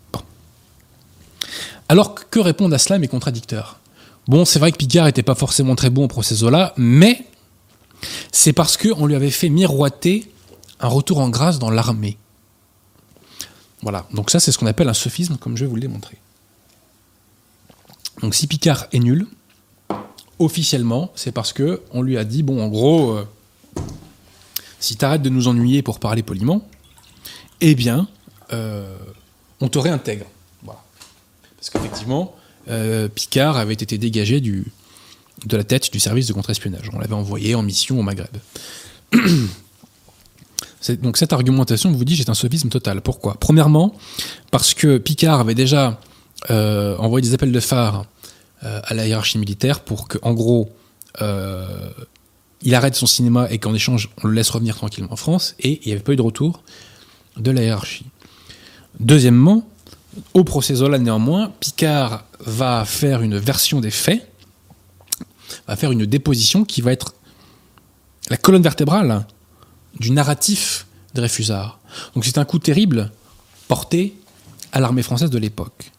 Alors, que répondent à cela mes contradicteurs? Bon, c'est vrai que Picard n'était pas forcément très bon au procès Zola, mais c'est parce qu'on lui avait fait miroiter un retour en grâce dans l'armée. Voilà, donc ça c'est ce qu'on appelle un sophisme, comme je vais vous le démontrer. Donc si Picard est nul, officiellement, c'est parce que on lui a dit bon, en gros, euh, si t'arrêtes de nous ennuyer pour parler poliment, eh bien, euh, on te réintègre. Voilà. Parce qu'effectivement, euh, Picard avait été dégagé du, de la tête du service de contre-espionnage. On l'avait envoyé en mission au Maghreb. <clears throat> Donc cette argumentation, vous dis, c'est un sophisme total. Pourquoi? Premièrement, parce que Picard avait déjà euh, envoyé des appels de phare euh, à la hiérarchie militaire pour que, en gros, euh, il arrête son cinéma et qu'en échange, on le laisse revenir tranquillement en France, et il n'y avait pas eu de retour de la hiérarchie. Deuxièmement, au procès Zola, néanmoins, Picard va faire une version des faits, va faire une déposition qui va être la colonne vertébrale du narratif Dreyfusards. Donc c'est un coup terrible porté à l'armée française de l'époque.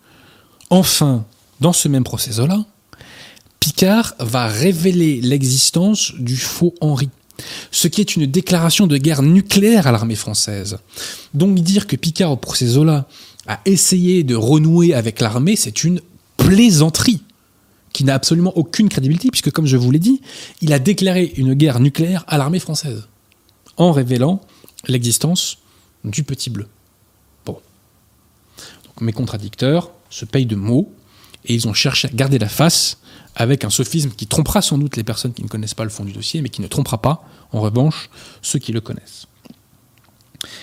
Enfin, dans ce même procès-là, Picard va révéler l'existence du faux Henri, ce qui est une déclaration de guerre nucléaire à l'armée française. Donc dire que Picard au procès Zola a essayé de renouer avec l'armée, c'est une plaisanterie qui n'a absolument aucune crédibilité, puisque comme je vous l'ai dit, il a déclaré une guerre nucléaire à l'armée française, en révélant l'existence du petit bleu. Bon. Mes contradicteurs se payent de mots, et ils ont cherché à garder la face avec un sophisme qui trompera sans doute les personnes qui ne connaissent pas le fond du dossier, mais qui ne trompera pas, en revanche, ceux qui le connaissent.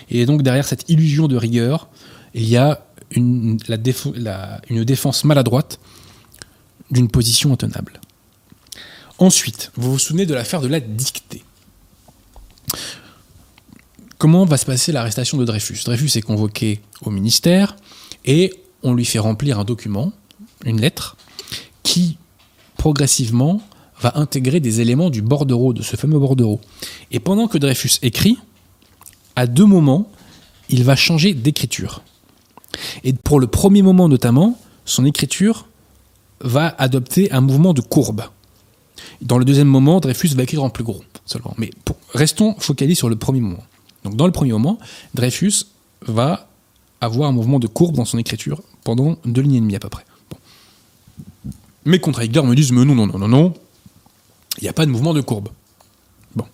Et donc derrière cette illusion de rigueur, il y a une défense maladroite d'une position intenable. Ensuite, vous vous souvenez de l'affaire de la dictée. Comment va se passer l'arrestation de Dreyfus? Dreyfus est convoqué au ministère et on lui fait remplir un document, une lettre, qui progressivement va intégrer des éléments du bordereau, de ce fameux bordereau. Et pendant que Dreyfus écrit, à deux moments, il va changer d'écriture. Et pour le premier moment notamment, son écriture va adopter un mouvement de courbe. Dans le deuxième moment, Dreyfus va écrire en plus gros seulement. Mais restons focalisés sur le premier moment. Donc dans le premier moment, Dreyfus va avoir un mouvement de courbe dans son écriture pendant deux lignes et demie à peu près. Mes contradicteurs me disent mais non, non, non, non, non, il n'y a pas de mouvement de courbe. Bon.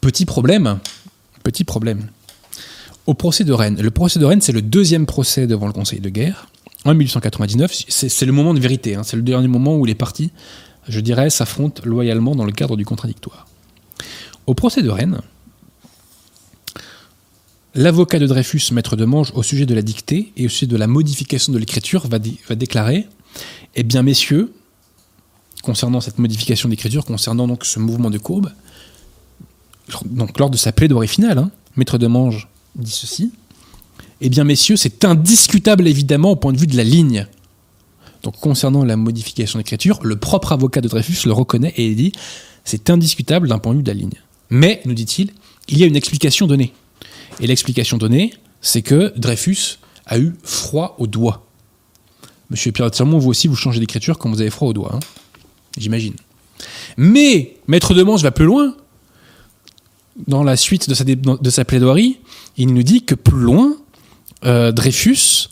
Petit problème, petit problème. Au procès de Rennes, le procès de Rennes, c'est le deuxième procès devant le Conseil de guerre. En 1899, c'est le moment de vérité, hein. c'est le dernier moment où les partis, je dirais, s'affrontent loyalement dans le cadre du contradictoire. Au procès de Rennes, l'avocat de Dreyfus, maître de Mange, au sujet de la dictée et au sujet de la modification de l'écriture, va, déclarer Eh bien, messieurs, concernant cette modification d'écriture, concernant donc ce mouvement de courbe, donc lors de sa plaidoirie finale, hein, maître de Mange dit ceci eh bien, messieurs, c'est indiscutable évidemment au point de vue de la ligne. Donc, concernant la modification d'écriture, le propre avocat de Dreyfus le reconnaît et dit c'est indiscutable d'un point de vue de la ligne. Mais, nous dit-il, il y a une explication donnée. Et l'explication donnée, c'est que Dreyfus a eu froid aux doigts. Monsieur Pierre Sermon, vous aussi, vous changez d'écriture quand vous avez froid aux doigts. Hein. J'imagine. Mais, Maître de Mans va plus loin. Dans la suite de sa plaidoirie, il nous dit que plus loin, euh, Dreyfus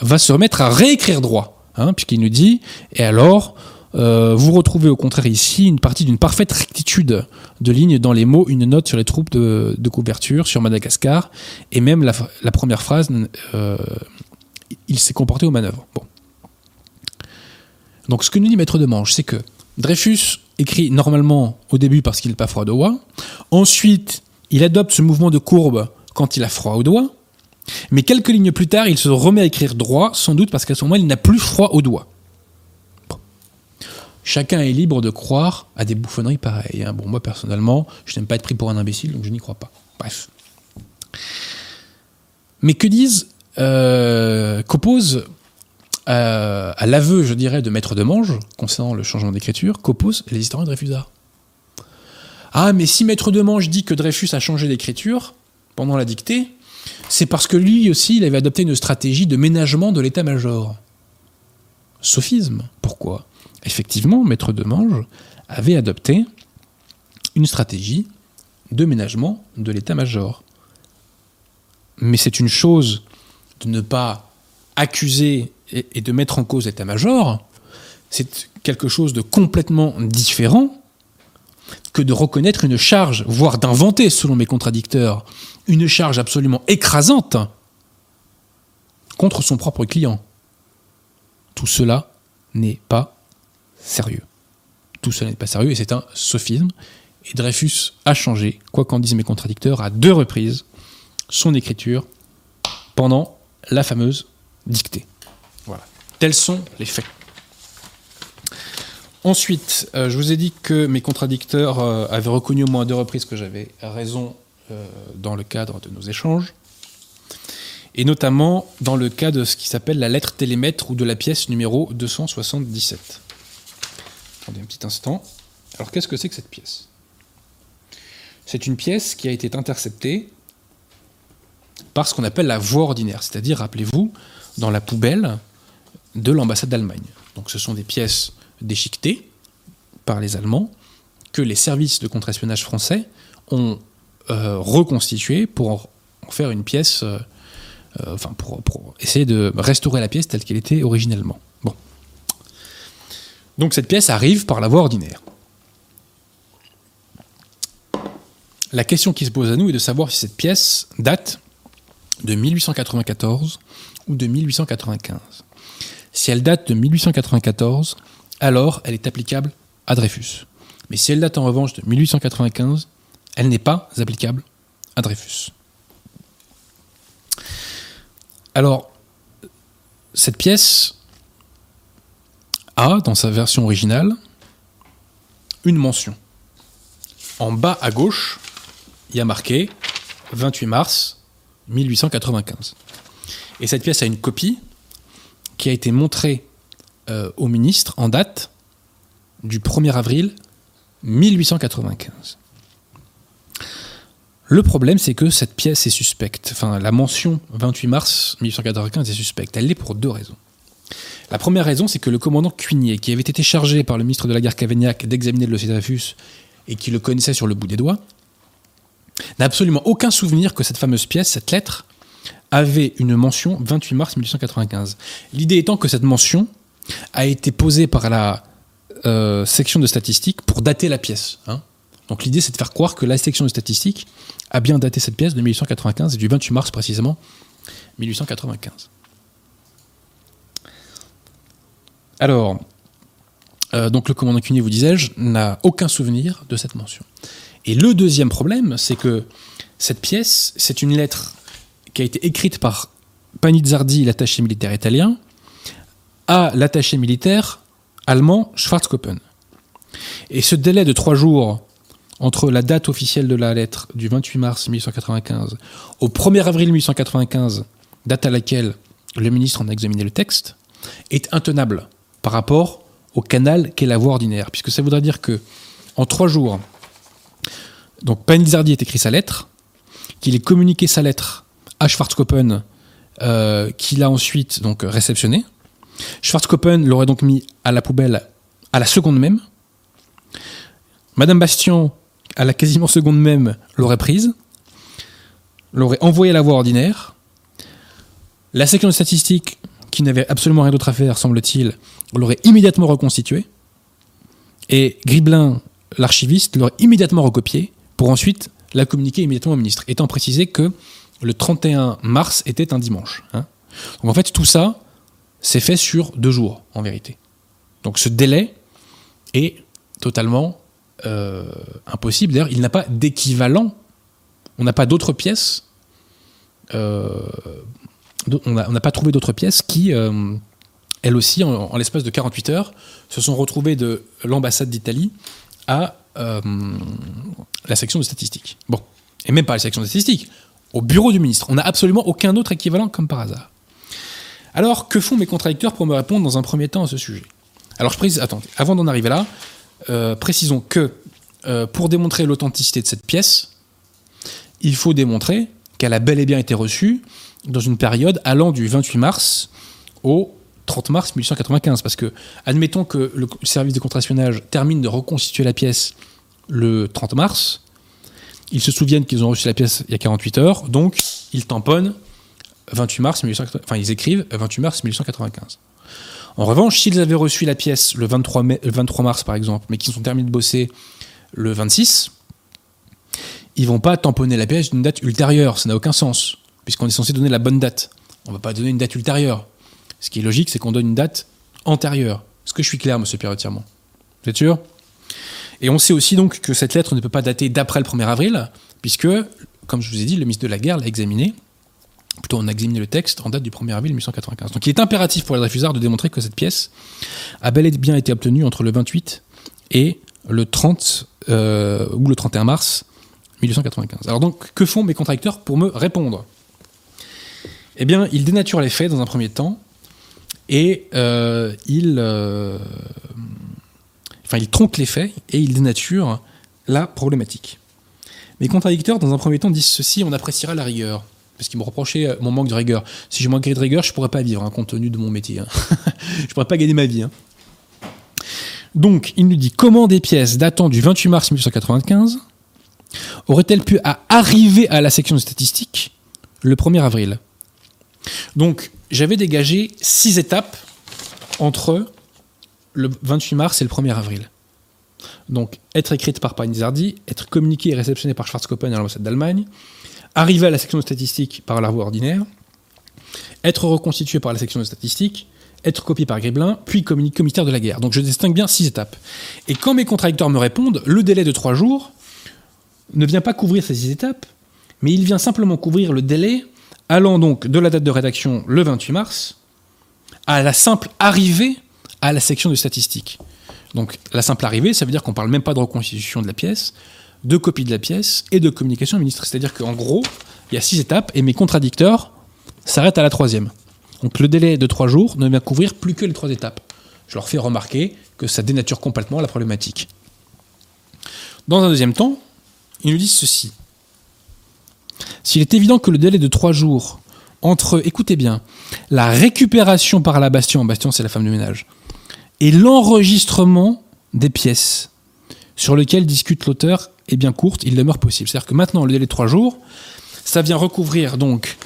va se remettre à réécrire droit, hein, puisqu'il nous dit, et alors, euh, vous retrouvez au contraire ici une partie d'une parfaite rectitude de lignes dans les mots, une note sur les troupes de, couverture sur Madagascar, et même la, première phrase, euh, il s'est comporté aux manœuvres. Bon. Donc ce que nous dit Maître de Manche, c'est que Dreyfus écrit normalement au début parce qu'il n'a pas froid au doigt, ensuite il adopte ce mouvement de courbe quand il a froid au doigt, mais quelques lignes plus tard, il se remet à écrire droit, sans doute parce qu'à ce moment, il n'a plus froid au doigt. Chacun est libre de croire à des bouffonneries pareilles. Hein. Bon, moi, personnellement, je n'aime pas être pris pour un imbécile, donc je n'y crois pas. Bref. Mais que disent, euh, euh, à l'aveu, je dirais, de Maître de Mange, concernant le changement d'écriture, qu'opposent les historiens de Dreyfusard Ah, mais si Maître de Mange dit que Dreyfus a changé d'écriture pendant la dictée, c'est parce que lui aussi, il avait adopté une stratégie de ménagement de l'état-major. Sophisme. Pourquoi? Effectivement, Maître de Mange avait adopté une stratégie de ménagement de l'état-major. Mais c'est une chose de ne pas accuser et de mettre en cause l'état-major, c'est quelque chose de complètement différent que de reconnaître une charge, voire d'inventer, selon mes contradicteurs, une charge absolument écrasante contre son propre client. Tout cela n'est pas sérieux. Tout cela n'est pas sérieux et c'est un sophisme. Et Dreyfus a changé, quoi qu'en disent mes contradicteurs, à deux reprises son écriture pendant la fameuse dictée. Voilà. Tels sont les faits. Ensuite, euh, je vous ai dit que mes contradicteurs euh, avaient reconnu au moins deux reprises que j'avais raison dans le cadre de nos échanges, et notamment dans le cas de ce qui s'appelle la lettre télémètre ou de la pièce numéro 277. Attendez un petit instant. Alors qu'est-ce que c'est que cette pièce? C'est une pièce qui a été interceptée par ce qu'on appelle la voie ordinaire, c'est-à-dire, rappelez-vous, dans la poubelle de l'ambassade d'Allemagne. Donc ce sont des pièces déchiquetées par les Allemands que les services de contre-espionnage français ont euh, reconstituées pour en faire une pièce, euh, euh, enfin pour, essayer de restaurer la pièce telle qu'elle était originellement. Donc cette pièce arrive par la voie ordinaire. La question qui se pose à nous est de savoir si cette pièce date de 1894 ou de 1895. Si elle date de 1894, alors elle est applicable à Dreyfus. Mais si elle date en revanche de 1895, elle n'est pas applicable à Dreyfus. Alors, cette pièce a, dans sa version originale, une mention. En bas à gauche, il y a marqué 28 mars 1895. Et cette pièce a une copie qui a été montrée euh, au ministre en date du 1er avril 1895. Le problème, c'est que cette pièce est suspecte. Enfin, la mention 28 mars 1895 est suspecte. Elle l'est pour deux raisons. La première raison, c'est que le commandant Cuinier, qui avait été chargé par le ministre de la guerre Cavaignac d'examiner le Dreyfus et qui le connaissait sur le bout des doigts, n'a absolument aucun souvenir que cette fameuse pièce, cette lettre, avait une mention 28 mars 1895. L'idée étant que cette mention a été posée par la euh, section de statistiques pour dater la pièce. Hein. Donc l'idée c'est de faire croire que la section de statistiques a bien daté cette pièce de 1895 et du 28 mars précisément 1895. Alors, euh, donc le commandant Cuny, vous disais-je, n'a aucun souvenir de cette mention. Et le deuxième problème, c'est que cette pièce, c'est une lettre qui a été écrite par Panizzardi, l'attaché militaire italien, à l'attaché militaire allemand Schwarzkoppen. Et ce délai de trois jours entre la date officielle de la lettre du 28 mars 1895 au 1er avril 1895, date à laquelle le ministre en a examiné le texte, est intenable par rapport au canal qu'est la voie ordinaire, puisque ça voudrait dire que en trois jours, donc Panizardi a écrit sa lettre, qu'il ait communiqué sa lettre à Schwarzkoppen, euh, qu'il a ensuite donc réceptionné. Schwarzkoppen l'aurait donc mis à la poubelle à la seconde même. Madame Bastion, à la quasiment seconde même, l'aurait prise, l'aurait envoyée à la voie ordinaire. La section de statistiques, qui n'avait absolument rien d'autre à faire, semble-t-il, l'aurait immédiatement reconstituée. Et Griblin, l'archiviste, l'aurait immédiatement recopiée pour ensuite la communiquer immédiatement au ministre, étant précisé que le 31 mars était un dimanche. Hein. Donc en fait, tout ça, c'est fait sur deux jours, en vérité. Donc ce délai est totalement euh, impossible. D'ailleurs, il n'a pas d'équivalent. On n'a pas d'autres pièces. Euh, on n'a pas trouvé d'autres pièces qui, euh, elles aussi, en, l'espace de 48 heures, se sont retrouvées de l'ambassade d'Italie à la section de statistiques. Bon, et même pas la section de statistiques, au bureau du ministre. On n'a absolument aucun autre équivalent comme par hasard. Alors, que font mes contradicteurs pour me répondre dans un premier temps à ce sujet? Alors, je précise, attendez, avant d'en arriver là, euh, précisons que euh, pour démontrer l'authenticité de cette pièce, il faut démontrer qu'elle a bel et bien été reçue dans une période allant du 28 mars au 30 mars 1895. Parce que, admettons que le service de contre-espionnage termine de reconstituer la pièce le 30 mars, ils se souviennent qu'ils ont reçu la pièce il y a 48 heures, donc ils tamponnent 28 mars 1895. Enfin, ils écrivent 28 mars 1895. En revanche, s'ils avaient reçu la pièce le 23, mai, le 23 mars, par exemple, mais qu'ils sont terminés de bosser le 26, ils vont pas tamponner la pièce d'une date ultérieure. Ça n'a aucun sens, puisqu'on est censé donner la bonne date. On va pas donner une date ultérieure. Ce qui est logique, c'est qu'on donne une date antérieure. Est-ce que je suis clair, monsieur Pierre Vous êtes sûr? Et on sait aussi donc que cette lettre ne peut pas dater d'après le 1er avril, puisque, comme je vous ai dit, le ministre de la Guerre l'a examinée plutôt on a examiné le texte en date du 1er avril 1895. Donc il est impératif pour les Dreyfusards de démontrer que cette pièce a bel et bien été obtenue entre le 28 et le 30 euh, ou le 31 mars 1895. Alors donc que font mes contracteurs pour me répondre? Eh bien ils dénaturent les faits dans un premier temps et euh, ils, euh, enfin, ils les faits et ils dénaturent la problématique. Mes contradicteurs, dans un premier temps, disent ceci on appréciera la rigueur. Parce qu'il me reprochait euh, mon manque de rigueur. Si je manquais de rigueur, je pourrais pas vivre, hein, compte tenu de mon métier. Hein. <laughs> je pourrais pas gagner ma vie. hein. Donc, il nous dit comment des pièces datant du 28 mars 1895 auraient-elles pu arriver à la section de statistiques le 1er avril? Donc, j'avais dégagé six étapes entre le 28 mars et le 1er avril. Donc, être écrite par Panizardi, être communiquée et réceptionnée par Schwarzkoppen à l'ambassade d'Allemagne, arriver à la section de statistiques par la voie ordinaire, être reconstitué par la section de statistiques, être copié par Griblin, puis ministère de la guerre. Donc je distingue bien six étapes. Et quand mes contradicteurs me répondent, le délai de trois jours ne vient pas couvrir ces six étapes, mais il vient simplement couvrir le délai allant donc de la date de rédaction le 28 mars à la simple arrivée à la section de statistiques. Donc la simple arrivée, ça veut dire qu'on parle même pas de reconstitution de la pièce, de copie de la pièce et de communication au ministre. C'est-à-dire qu'en gros, il y a six étapes et mes contradicteurs s'arrêtent à la troisième. Donc le délai de trois jours ne vient couvrir plus que les trois étapes. Je leur fais remarquer que ça dénature complètement la problématique. Dans un deuxième temps, ils nous disent ceci. S'il est évident que le délai de trois jours entre, écoutez bien, la récupération par la Bastion, Bastion c'est la femme de ménage, et l'enregistrement des pièces sur lequel discute l'auteur est bien courte, il demeure possible. C'est-à-dire que maintenant, le délai de trois jours, ça vient recouvrir donc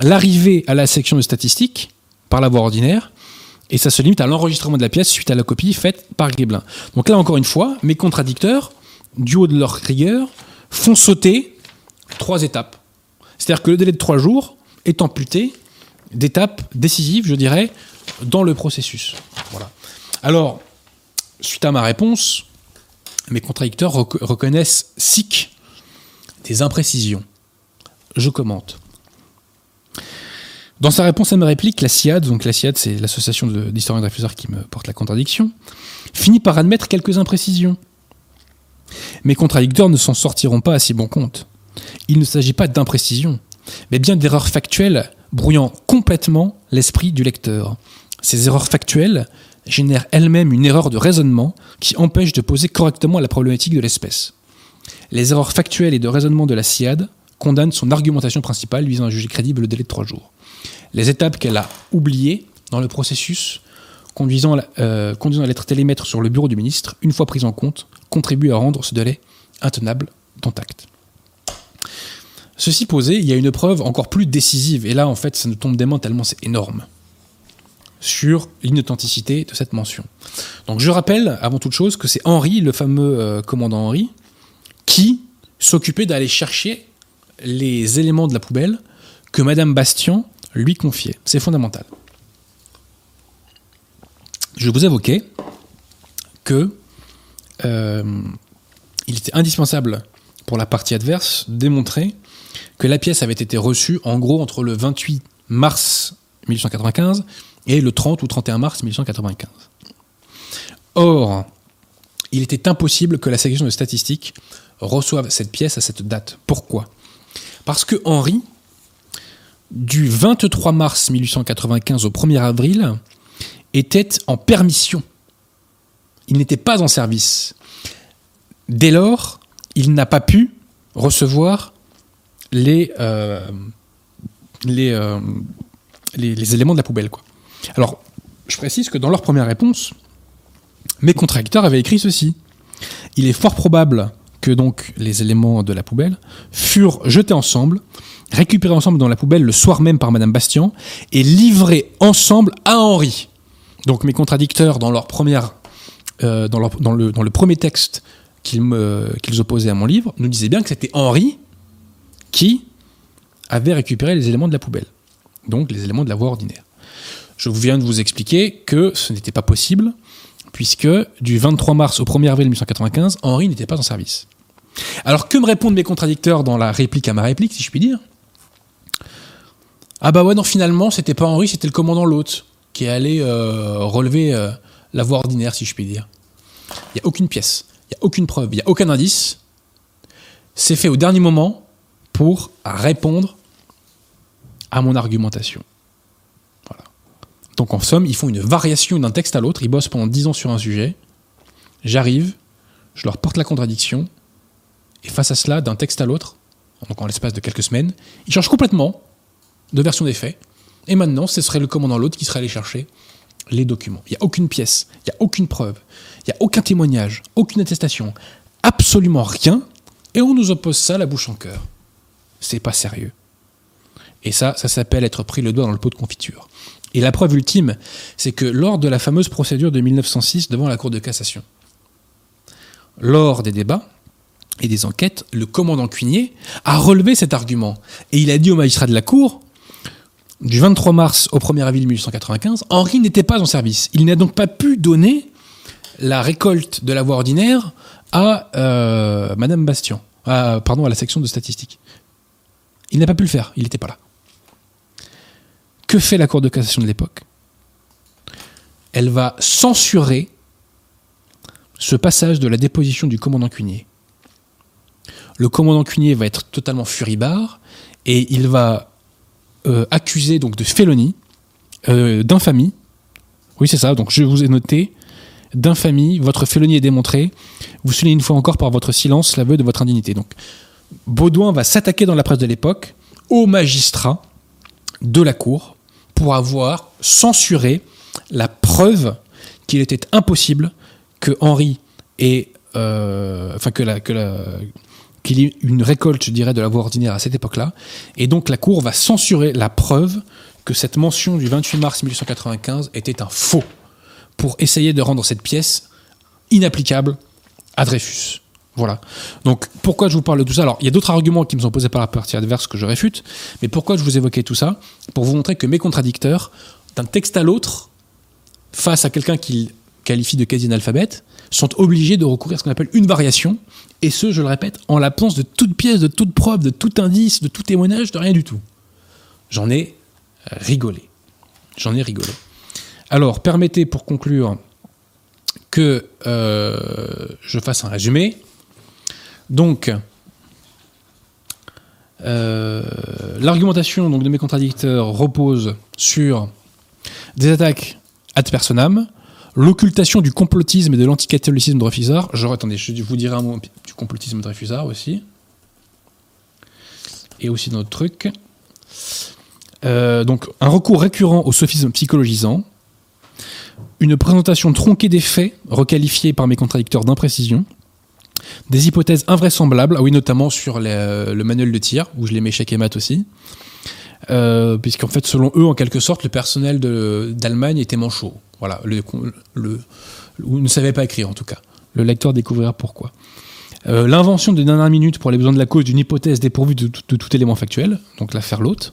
l'arrivée à la section de statistiques par la voie ordinaire, et ça se limite à l'enregistrement de la pièce suite à la copie faite par Griblin. Donc là, encore une fois, mes contradicteurs, du haut de leur rigueur, font sauter trois étapes. C'est-à-dire que le délai de trois jours est amputé d'étapes décisives, je dirais, dans le processus. Voilà. Alors, suite à ma réponse, mes contradicteurs rec- reconnaissent SIC des imprécisions. Je commente. Dans sa réponse à ma réplique, la SIAD, donc la SIAD c'est l'association de- d'historiens de réfuseurs qui me porte la contradiction, finit par admettre quelques imprécisions. Mes contradicteurs ne s'en sortiront pas à si bon compte. Il ne s'agit pas d'imprécisions, mais bien d'erreurs factuelles brouillant complètement l'esprit du lecteur. Ces erreurs factuelles génèrent elles-mêmes une erreur de raisonnement qui empêche de poser correctement la problématique de l'espèce. Les erreurs factuelles et de raisonnement de la SIAD condamnent son argumentation principale visant à juger crédible le délai de trois jours. Les étapes qu'elle a oubliées dans le processus conduisant, euh, à lettre télémètre sur le bureau du ministre, une fois prise en compte, contribuent à rendre ce délai intenable dont acte. Ceci posé, il y a une preuve encore plus décisive, et là en fait ça nous tombe des mains tellement c'est énorme, sur l'inauthenticité de cette mention. Donc je rappelle avant toute chose que c'est Henri, le fameux euh, commandant Henri, qui s'occupait d'aller chercher les éléments de la poubelle que Madame Bastian lui confiait. C'est fondamental. Je vous évoquais que euh, il était indispensable pour la partie adverse démontrer que la pièce avait été reçue en gros entre le 28 mars 1895 et le 30 ou 31 mars 1895. Or, il était impossible que la section de statistiques reçoive cette pièce à cette date. Pourquoi? Parce que Henri, du 23 mars 1895 au 1er avril, était en permission. Il n'était pas en service. Dès lors, il n'a pas pu recevoir les, euh, euh, les, les éléments de la poubelle. Quoi. Alors, je précise que dans leur première réponse, mes contracteurs avaient écrit ceci. Il est fort probable que donc les éléments de la poubelle furent jetés ensemble, récupérés ensemble dans la poubelle le soir même par Madame Bastian et livrés ensemble à Henri. Donc mes contradicteurs dans euh, le, premier texte qu'ils opposaient à mon livre nous disaient bien que c'était Henri qui avait récupéré les éléments de la poubelle, donc les éléments de la voie ordinaire. Je viens de vous expliquer que ce n'était pas possible, puisque du 23 mars au 1er avril 1895, Henri n'était pas en service. Alors que me répondent mes contradicteurs dans la réplique à ma réplique, si je puis dire? Ah bah ouais, non, finalement, c'était pas Henri, c'était le commandant L'Hôte, qui est allé euh, relever euh, la voie ordinaire, si je puis dire. Il n'y a aucune pièce, il n'y a aucune preuve, il n'y a aucun indice. C'est fait au dernier moment pour répondre à mon argumentation. Donc en somme, ils font une variation d'un texte à l'autre, ils bossent pendant 10 ans sur un sujet, j'arrive, je leur porte la contradiction, et face à cela, d'un texte à l'autre, donc en l'espace de quelques semaines, ils changent complètement de version des faits. Et maintenant, ce serait le commandant l'autre qui serait allé chercher les documents. Il n'y a aucune pièce, il n'y a aucune preuve, il n'y a aucun témoignage, aucune attestation, absolument rien. Et on nous oppose ça la bouche en cœur. C'est pas sérieux. Et ça, ça s'appelle être pris le doigt dans le pot de confiture. Et la preuve ultime, c'est que lors de la fameuse procédure de 1906 devant la Cour de cassation, lors des débats et des enquêtes, le commandant Cuinier a relevé cet argument. Et il a dit au magistrat de la Cour, du 23 mars au 1er avril 1895, Henri n'était pas en service. Il n'a donc pas pu donner la récolte de la voie ordinaire à euh, Madame Bastien, à, pardon, à la section de statistiques. Il n'a pas pu le faire, il n'était pas là. Que fait la Cour de cassation de l'époque? Elle va censurer ce passage de la déposition du commandant Cunier. Le commandant Cunier va être totalement furibard et il va euh, accuser donc de félonie, euh, d'infamie. Oui, c'est ça. Donc je vous ai noté d'infamie. Votre félonie est démontrée. Vous soulignez une fois encore par votre silence l'aveu de votre indignité. Donc Baudouin va s'attaquer dans la presse de l'époque aux magistrats de la cour pour avoir censuré la preuve qu'il était impossible que Henri ait, euh, enfin que la, qu'il ait une récolte, je de la voie ordinaire à cette époque-là. Et donc la Cour va censurer la preuve que cette mention du 28 mars 1895 était un faux pour essayer de rendre cette pièce inapplicable à Dreyfus. Voilà. Donc, pourquoi je vous parle de tout ça? Alors, il y a d'autres arguments qui me sont posés par la partie adverse que je réfute, mais pourquoi je vous évoquais tout ça? Pour vous montrer que mes contradicteurs, d'un texte à l'autre, face à quelqu'un qu'ils qualifient de quasi-analphabète, sont obligés de recourir à ce qu'on appelle une variation, et ce, je le répète, en l'absence de toute pièce, de toute preuve, de tout indice, de tout témoignage, de rien du tout. J'en ai rigolé. J'en ai rigolé. Alors, permettez pour conclure que euh, je fasse un résumé. Donc, euh, l'argumentation donc, de mes contradicteurs repose sur des attaques ad personam, l'occultation du complotisme et de l'anticatholicisme de Dreyfusard. Je, attendez, je vous dirai un mot du complotisme de Dreyfusard aussi. Et aussi dans notre truc. Euh, donc, un recours récurrent au sophisme psychologisant, une présentation tronquée des faits, requalifiée par mes contradicteurs d'imprécision, des hypothèses invraisemblables, ah oui, notamment sur le manuel de tir, où je les mets chèque et mat aussi, euh, puisqu'en fait, selon eux, en quelque sorte, le personnel d'Allemagne était manchot. Voilà, le, ou ne savait pas écrire en tout cas. Le lecteur découvrira pourquoi. Euh, l'invention de dernière minute pour les besoins de la cause d'une hypothèse dépourvue de, de, tout élément factuel, donc l'affaire l'hôte.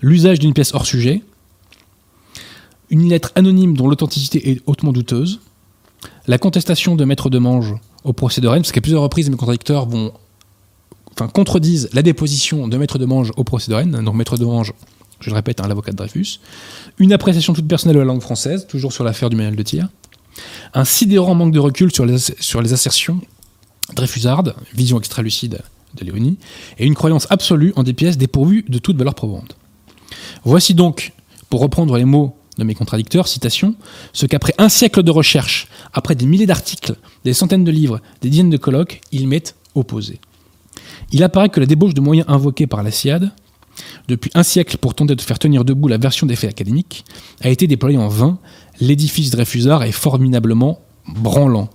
L'usage d'une pièce hors sujet. Une lettre anonyme dont l'authenticité est hautement douteuse. La contestation de maître de mange au procès de Rennes, parce qu'à plusieurs reprises, mes contradicteurs vont, enfin, contredisent la déposition de maître de mange au procès de Rennes. Donc, maître de mange, je le répète, un l'avocat de Dreyfus. Une appréciation toute personnelle de la langue française, toujours sur l'affaire du manuel de tir. Un sidérant manque de recul sur les, sur les assertions dreyfusardes, vision extra-lucide de Léonie, et une croyance absolue en des pièces dépourvues de toute valeur probante. Voici donc, pour reprendre les mots de mes contradicteurs, citation, ce qu'après un siècle de recherche, après des milliers d'articles, des centaines de livres, des dizaines de colloques, ils m'est opposé. Il apparaît que la débauche de moyens invoqués par la SIAD, depuis un siècle pour tenter de faire tenir debout la version des faits académiques, a été déployée en vain. L'édifice Dreyfusard est formidablement branlant.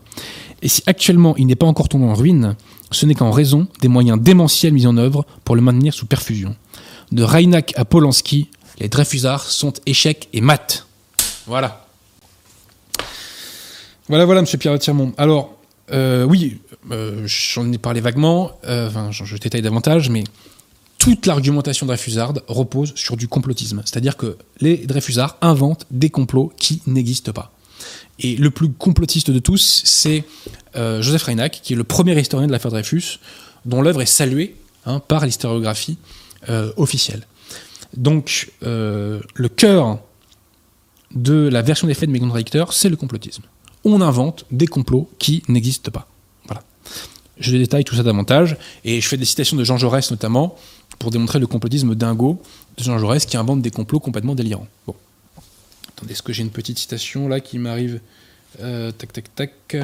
Et si actuellement il n'est pas encore tombé en ruine, ce n'est qu'en raison des moyens démentiels mis en œuvre pour le maintenir sous perfusion. De Reinach à Polanski, les Dreyfusards sont échecs et maths. Voilà. Voilà, voilà, monsieur Pierre Tirmont. Alors, euh, oui, euh, j'en ai parlé vaguement, euh, enfin, je, détaille davantage, mais toute l'argumentation dreyfusarde repose sur du complotisme. C'est-à-dire que les Dreyfusards inventent des complots qui n'existent pas. Et le plus complotiste de tous, c'est Joseph Reinach, qui est le premier historien de l'affaire Dreyfus, dont l'œuvre est saluée hein, par l'historiographie officielle. Donc, euh, le cœur de la version des faits de mes contradicteurs, c'est le complotisme. On invente des complots qui n'existent pas. Voilà. Je détaille tout ça davantage, et je fais des citations de Jean Jaurès notamment, pour démontrer le complotisme dingo de Jean Jaurès qui invente des complots complètement délirants. Bon. Attendez, est-ce que j'ai une petite citation là qui m'arrive? Euh, Tac, tac, tac.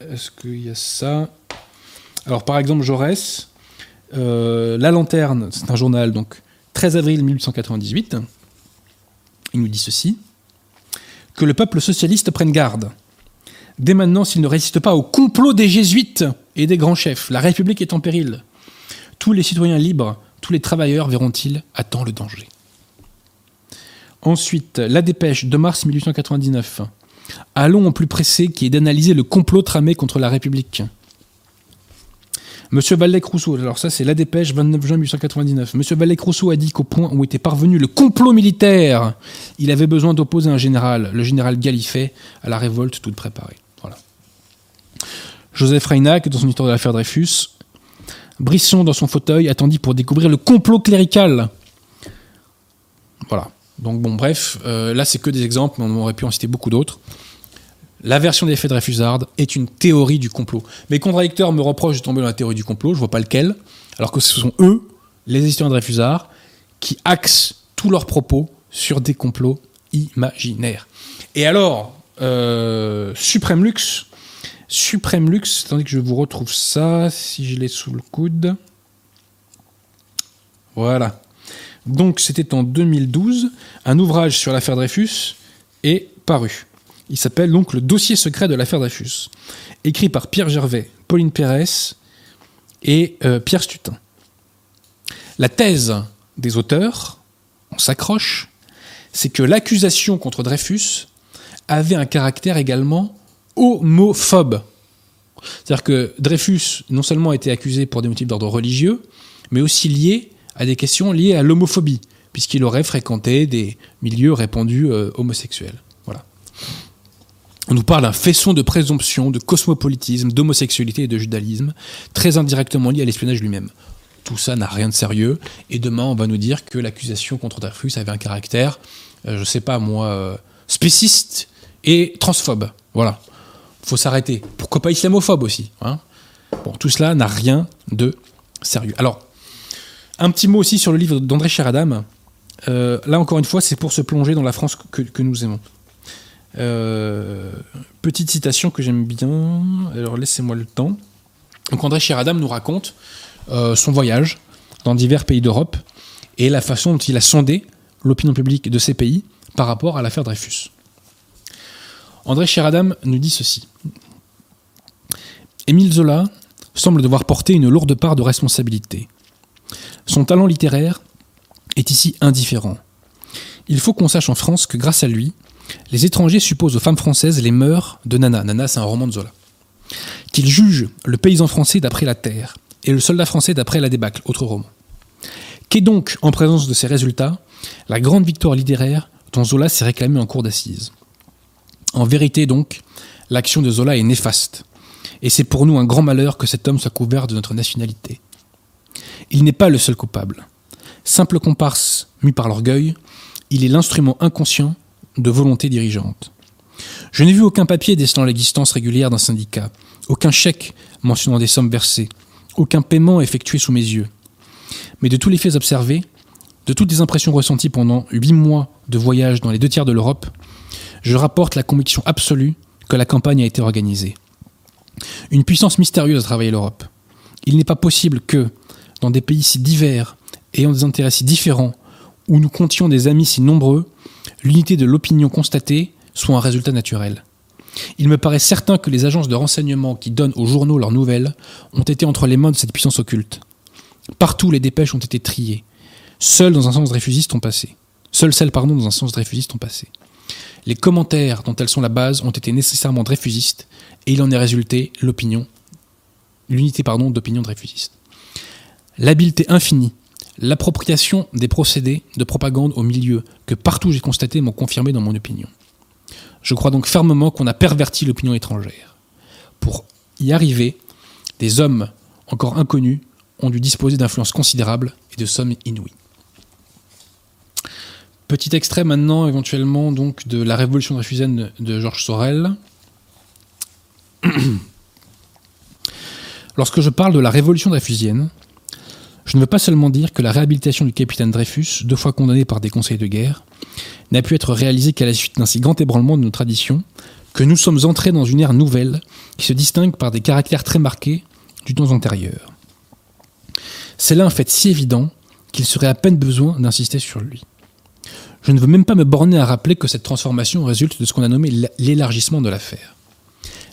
Est-ce qu'il y a ça? Alors, par exemple, Jaurès, euh, La Lanterne, c'est un journal donc 13 avril 1898, il nous dit ceci que le peuple socialiste prenne garde. Dès maintenant, s'il ne résiste pas au complot des jésuites et des grands chefs, la République est en péril. Tous les citoyens libres, tous les travailleurs verront-ils à le danger. Ensuite, la dépêche de mars 1899. Allons au plus pressé qui est d'analyser le complot tramé contre la République. Monsieur Vallec-Rousseau, alors ça c'est la dépêche 29 juin 1899. Monsieur Vallec-Rousseau a dit qu'au point où était parvenu le complot militaire, il avait besoin d'opposer un général, le général Gallifet, à la révolte toute préparée. Voilà. Joseph Reinach, dans son histoire de l'affaire Dreyfus, Brisson, dans son fauteuil, attendit pour découvrir le complot clérical. Voilà. Donc bon, bref, euh, là c'est que des exemples, mais on aurait pu en citer beaucoup d'autres. La version des faits de Dreyfusard est une théorie du complot. Mes contradicteurs me reprochent de tomber dans la théorie du complot, je vois pas lequel, alors que ce sont eux, les historiens de Dreyfusard, qui axent tous leurs propos sur des complots imaginaires. Et alors, euh, Suprême Luxe, Suprême Luxe, attendez que je vous retrouve ça, si je l'ai sous le coude. Voilà. Donc c'était en 2012, un ouvrage sur l'affaire Dreyfus est paru. Il s'appelle donc Le dossier secret de l'affaire Dreyfus, écrit par Pierre Gervais, Pauline Pérez et euh, Pierre Stutin. La thèse des auteurs, on s'accroche, c'est que l'accusation contre Dreyfus avait un caractère également homophobe. C'est-à-dire que Dreyfus non seulement a été accusé pour des motifs d'ordre religieux, mais aussi lié à des questions liées à l'homophobie, puisqu'il aurait fréquenté des milieux répandus euh, homosexuels. Voilà. On nous parle d'un faisceau de présomption, de cosmopolitisme, d'homosexualité et de judaïsme, très indirectement lié à l'espionnage lui-même. Tout ça n'a rien de sérieux, et demain on va nous dire que l'accusation contre Dreyfus avait un caractère, euh, je sais pas moi, euh, spéciste et transphobe. Voilà. Faut s'arrêter. Pourquoi pas islamophobe aussi hein Bon, tout cela n'a rien de sérieux. Alors, un petit mot aussi sur le livre d'André Cheradam. Euh, là, encore une fois, c'est pour se plonger dans la France que nous aimons. Euh, petite citation que j'aime bien. Alors, laissez-moi le temps. Donc, André Cheradam nous raconte euh, son voyage dans divers pays d'Europe et la façon dont il a sondé l'opinion publique de ces pays par rapport à l'affaire Dreyfus. André Cheradam nous dit ceci. Émile Zola semble devoir porter une lourde part de responsabilité. Son talent littéraire est ici indifférent. Il faut qu'on sache en France que grâce à lui, les étrangers supposent aux femmes françaises les mœurs de Nana. Nana, c'est un roman de Zola. Qu'ils jugent le paysan français d'après la terre et le soldat français d'après la débâcle, autre roman. Qu'est donc, en présence de ces résultats, la grande victoire littéraire dont Zola s'est réclamé en cours d'assises? En vérité, donc, l'action de Zola est néfaste. Et c'est pour nous un grand malheur que cet homme soit couvert de notre nationalité. Il n'est pas le seul coupable. Simple comparse mu par l'orgueil, il est l'instrument inconscient de volonté dirigeante. Je n'ai vu aucun papier décelant l'existence régulière d'un syndicat, aucun chèque mentionnant des sommes versées, aucun paiement effectué sous mes yeux. Mais de tous les faits observés, de toutes les impressions ressenties pendant huit mois de voyage dans les deux tiers de l'Europe, je rapporte la conviction absolue que la campagne a été organisée. Une puissance mystérieuse a travaillé l'Europe. Il n'est pas possible que, dans des pays si divers, ayant des intérêts si différents, où nous comptions des amis si nombreux, l'unité de l'opinion constatée soit un résultat naturel. Il me paraît certain que les agences de renseignement qui donnent aux journaux leurs nouvelles ont été entre les mains de cette puissance occulte. Partout, les dépêches ont été triées. Seules dans un sens réfusiste ont passé. Seules celles, pardon, dans un sens réfusiste ont passé. Les commentaires dont elles sont la base ont été nécessairement dreyfusistes, et il en est résulté l'opinion, l'unité pardon d'opinion dreyfusiste. L'habileté infinie, l'appropriation des procédés de propagande au milieu que partout j'ai constaté m'ont confirmé dans mon opinion. Je crois donc fermement qu'on a perverti l'opinion étrangère. Pour y arriver, des hommes encore inconnus ont dû disposer d'influences considérables et de sommes inouïes. Petit extrait maintenant éventuellement donc de La Révolution dreyfusienne de Georges Sorel. <clears throat> Lorsque je parle de la Révolution dreyfusienne, je ne veux pas seulement dire que la réhabilitation du capitaine Dreyfus, deux fois condamné par des conseils de guerre, n'a pu être réalisée qu'à la suite d'un si grand ébranlement de nos traditions, que nous sommes entrés dans une ère nouvelle qui se distingue par des caractères très marqués du temps antérieur. C'est là un fait si évident qu'il serait à peine besoin d'insister sur lui. Je ne veux même pas me borner à rappeler que cette transformation résulte de ce qu'on a nommé l'élargissement de l'affaire.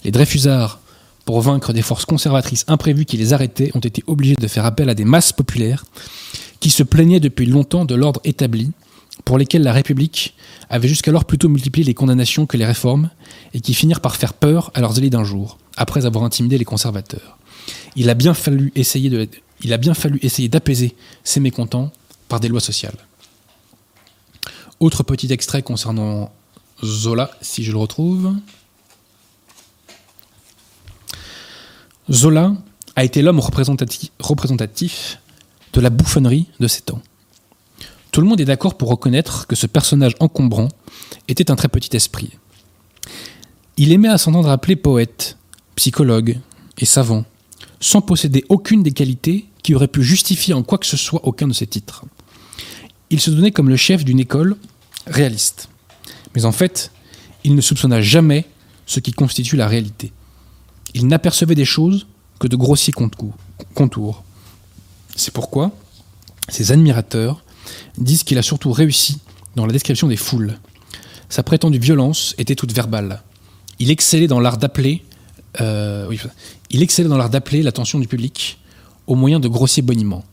Les Dreyfusards, pour vaincre des forces conservatrices imprévues qui les arrêtaient, ont été obligés de faire appel à des masses populaires qui se plaignaient depuis longtemps de l'ordre établi, pour lesquels la République avait jusqu'alors plutôt multiplié les condamnations que les réformes, et qui finirent par faire peur à leurs élites d'un jour, après avoir intimidé les conservateurs. Il a bien fallu essayer de, il a bien fallu essayer d'apaiser ces mécontents par des lois sociales. Autre petit extrait concernant Zola, si je le retrouve. Zola a été l'homme représentatif, de la bouffonnerie de ses temps. Tout le monde est d'accord pour reconnaître que ce personnage encombrant était un très petit esprit. Il aimait à s'entendre appeler poète, psychologue et savant, sans posséder aucune des qualités qui auraient pu justifier en quoi que ce soit aucun de ses titres. Il se donnait comme le chef d'une école réaliste. Mais en fait, il ne soupçonna jamais ce qui constitue la réalité. Il n'apercevait des choses que de grossiers contours. C'est pourquoi ses admirateurs disent qu'il a surtout réussi dans la description des foules. Sa prétendue violence était toute verbale. Il excellait dans l'art d'appeler, euh, il excellait dans l'art d'appeler l'attention du public au moyen de grossiers boniments.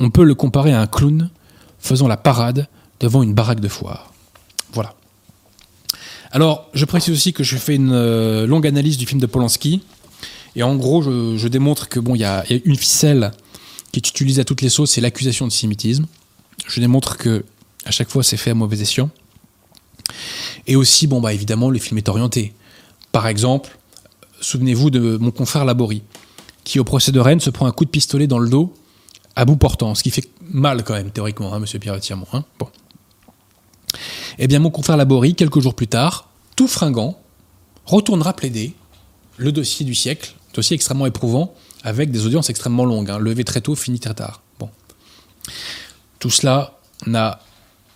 On peut le comparer à un clown faisant la parade devant une baraque de foire. Voilà. Alors, je précise aussi que je fais une euh, longue analyse du film de Polanski. Et en gros, je, démontre que bon, il y, a une ficelle qui est utilisée à toutes les sauces, c'est l'accusation de sémitisme. Je démontre que à chaque fois, c'est fait à mauvais escient. Et aussi, bon, bah évidemment, le film est orienté. Par exemple, souvenez-vous de mon confrère Laborie, qui au procès de Rennes se prend un coup de pistolet dans le dos à bout portant, ce qui fait mal quand même, théoriquement, hein, monsieur Pierre hein bon. Eh bien, mon confrère Laborie, quelques jours plus tard, tout fringant, retournera plaider le dossier du siècle, dossier extrêmement éprouvant, avec des audiences extrêmement longues, hein, levé très tôt, fini très tard. Bon. Tout cela n'a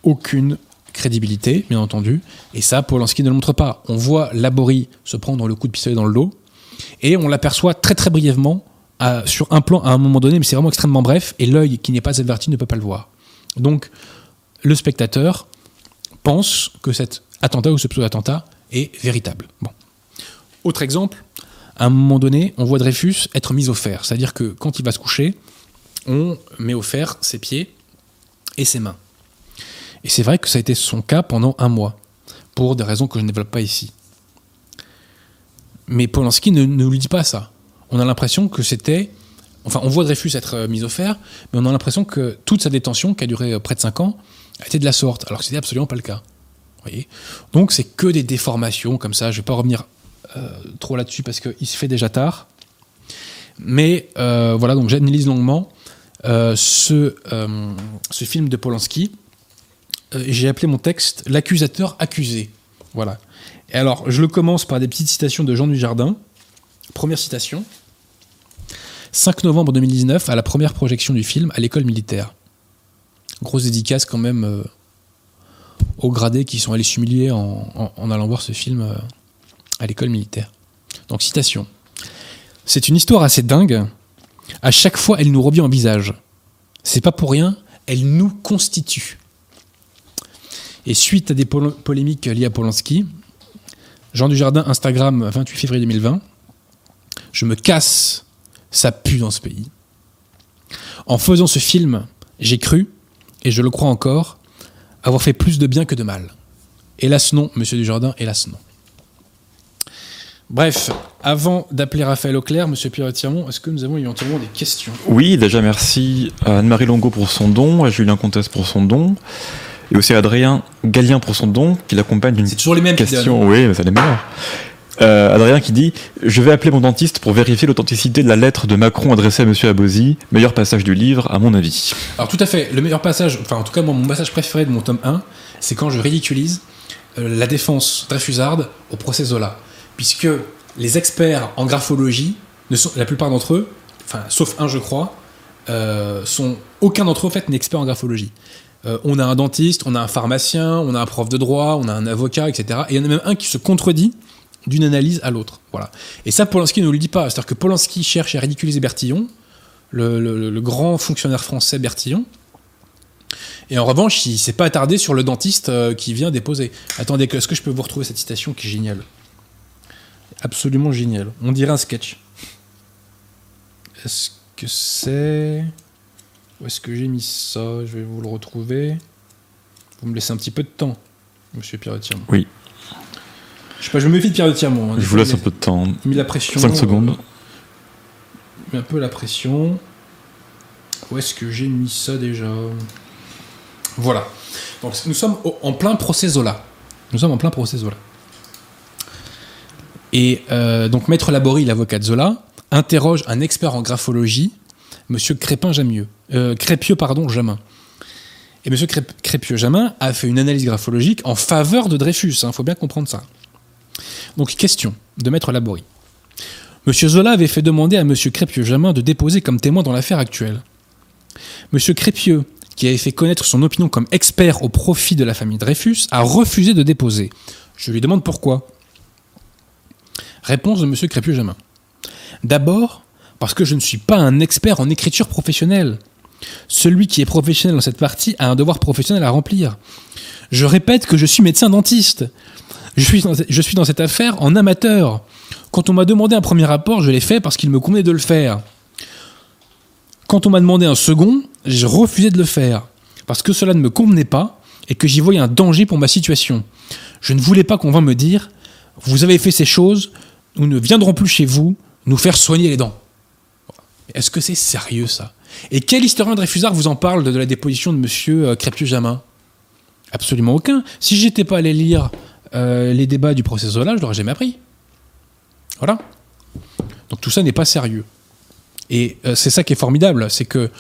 aucune crédibilité, bien entendu, et ça, Polanski ne le montre pas. On voit Laborie se prendre le coup de pistolet dans le dos, et on l'aperçoit très très brièvement sur un plan à un moment donné, mais c'est vraiment extrêmement bref, et l'œil qui n'est pas averti ne peut pas le voir. Donc, le spectateur pense que cet attentat ou ce pseudo-attentat est véritable. Bon. Autre exemple, à un moment donné, on voit Dreyfus être mis au fer. C'est-à-dire que quand il va se coucher, on met au fer ses pieds et ses mains. Et c'est vrai que ça a été son cas pendant un mois, pour des raisons que je ne développe pas ici. Mais Polanski ne, ne nous dit pas ça. On a l'impression que c'était. Enfin, on voit Dreyfus être euh, mis au fer, mais on a l'impression que toute sa détention, qui a duré euh, près de 5 ans, a été de la sorte, alors que c'était absolument pas le cas. Voyez? Donc c'est que des déformations comme ça. Je vais pas revenir trop là-dessus parce qu'il se fait déjà tard. Mais voilà, donc j'analyse longuement ce, ce film de Polanski. J'ai appelé mon texte L'accusateur accusé. Voilà. Et alors, je le commence par des petites citations de Jean Dujardin. Première citation. 5 novembre 2019, à la première projection du film à l'école militaire. Grosse dédicace quand même euh, aux gradés qui sont allés s'humilier en, allant voir ce film euh, à l'école militaire. Donc citation. C'est une histoire assez dingue. À chaque fois, elle nous revient en visage. C'est pas pour rien, elle nous constitue. Et suite à des polémiques liées à Polanski, Jean Dujardin, Instagram, 28 février 2020, je me casse, ça pue dans ce pays. En faisant ce film, j'ai cru, et je le crois encore, avoir fait plus de bien que de mal. Hélas non, monsieur Dujardin, hélas non. Bref, avant d'appeler Raphaël Auclair, monsieur Pierre Tirmont, est-ce que nous avons éventuellement des questions? Oui, déjà merci à Anne-Marie Longo pour son don, à Julien Comtesse pour son don, et aussi à Adrien Gallien pour son don, qui l'accompagne d'une C'est toujours les mêmes question. Oui, mais ça les meilleurs. Euh, Adrien qui dit Je vais appeler mon dentiste pour vérifier l'authenticité de la lettre de Macron adressée à M. Abosi. Meilleur passage du livre, à mon avis. Alors, tout à fait. Le meilleur passage, enfin, en tout cas, mon passage préféré de mon tome 1, c'est quand je ridiculise euh, la défense Dreyfusarde au procès Zola. Puisque les experts en graphologie, ne la plupart d'entre eux, enfin, sauf un, je crois, euh, sont, aucun d'entre eux, en fait, n'est expert en graphologie. on a un dentiste, on a un pharmacien, on a un prof de droit, on a un avocat, etc. Et il y en a même un qui se contredit d'une analyse à l'autre. Voilà. Et ça, Polanski ne le dit pas. C'est-à-dire que Polanski cherche à ridiculiser Bertillon, le, grand fonctionnaire français Bertillon, Et en revanche, il s'est pas attardé sur le dentiste euh, qui vient déposer. Attendez, est-ce que je peux vous retrouver cette citation qui est géniale? Absolument géniale. On dirait un sketch. Est-ce que c'est. Où est-ce que j'ai mis ça? Je vais vous le retrouver. Vous me laissez un petit peu de temps, monsieur Pierre de Tirmont. Oui. Je sais pas, je me méfie de Pierre de hein. Je vous laisse un peu de temps. Met la pression. 5 secondes. euh, il met un peu la pression. Où est-ce que j'ai mis ça déjà? Voilà. Donc nous sommes en plein procès Zola. Nous sommes en plein procès Zola. Et euh, donc Maître Laborie, l'avocat de Zola, interroge un expert en graphologie, Monsieur Crépin Jamieux, euh, Crépieux pardon Jamin. Et Monsieur Crép- Crépieux Jamin a fait une analyse graphologique en faveur de Dreyfus. Il faut bien comprendre ça. Donc question de Maître Laborie. Monsieur Zola avait fait demander à Monsieur Crépieux Jamin de déposer comme témoin dans l'affaire actuelle. Monsieur Crépieux, qui avait fait connaître son opinion comme expert au profit de la famille Dreyfus, a refusé de déposer. Je lui demande pourquoi. Réponse de Monsieur Crépieux Jamin. D'abord, parce que je ne suis pas un expert en écriture professionnelle. Celui qui est professionnel dans cette partie a un devoir professionnel à remplir. Je répète que je suis médecin dentiste. Je suis dans, je suis dans cette affaire en amateur. Quand on m'a demandé un premier rapport, je l'ai fait parce qu'il me convenait de le faire. Quand on m'a demandé un second, j'ai refusé de le faire parce que cela ne me convenait pas et que j'y voyais un danger pour ma situation. Je ne voulais pas qu'on vint me dire Vous avez fait ces choses, nous ne viendrons plus chez vous nous faire soigner les dents. Est-ce que c'est sérieux ça? Et quel historien de Réfusard vous en parle de, la déposition de monsieur euh, Crépieux-Jamin Absolument aucun. Si j'étais pas allé lire euh, les débats du procès Zola, je l'aurais jamais appris. Voilà. Donc tout ça n'est pas sérieux. Et euh, c'est ça qui est formidable, c'est que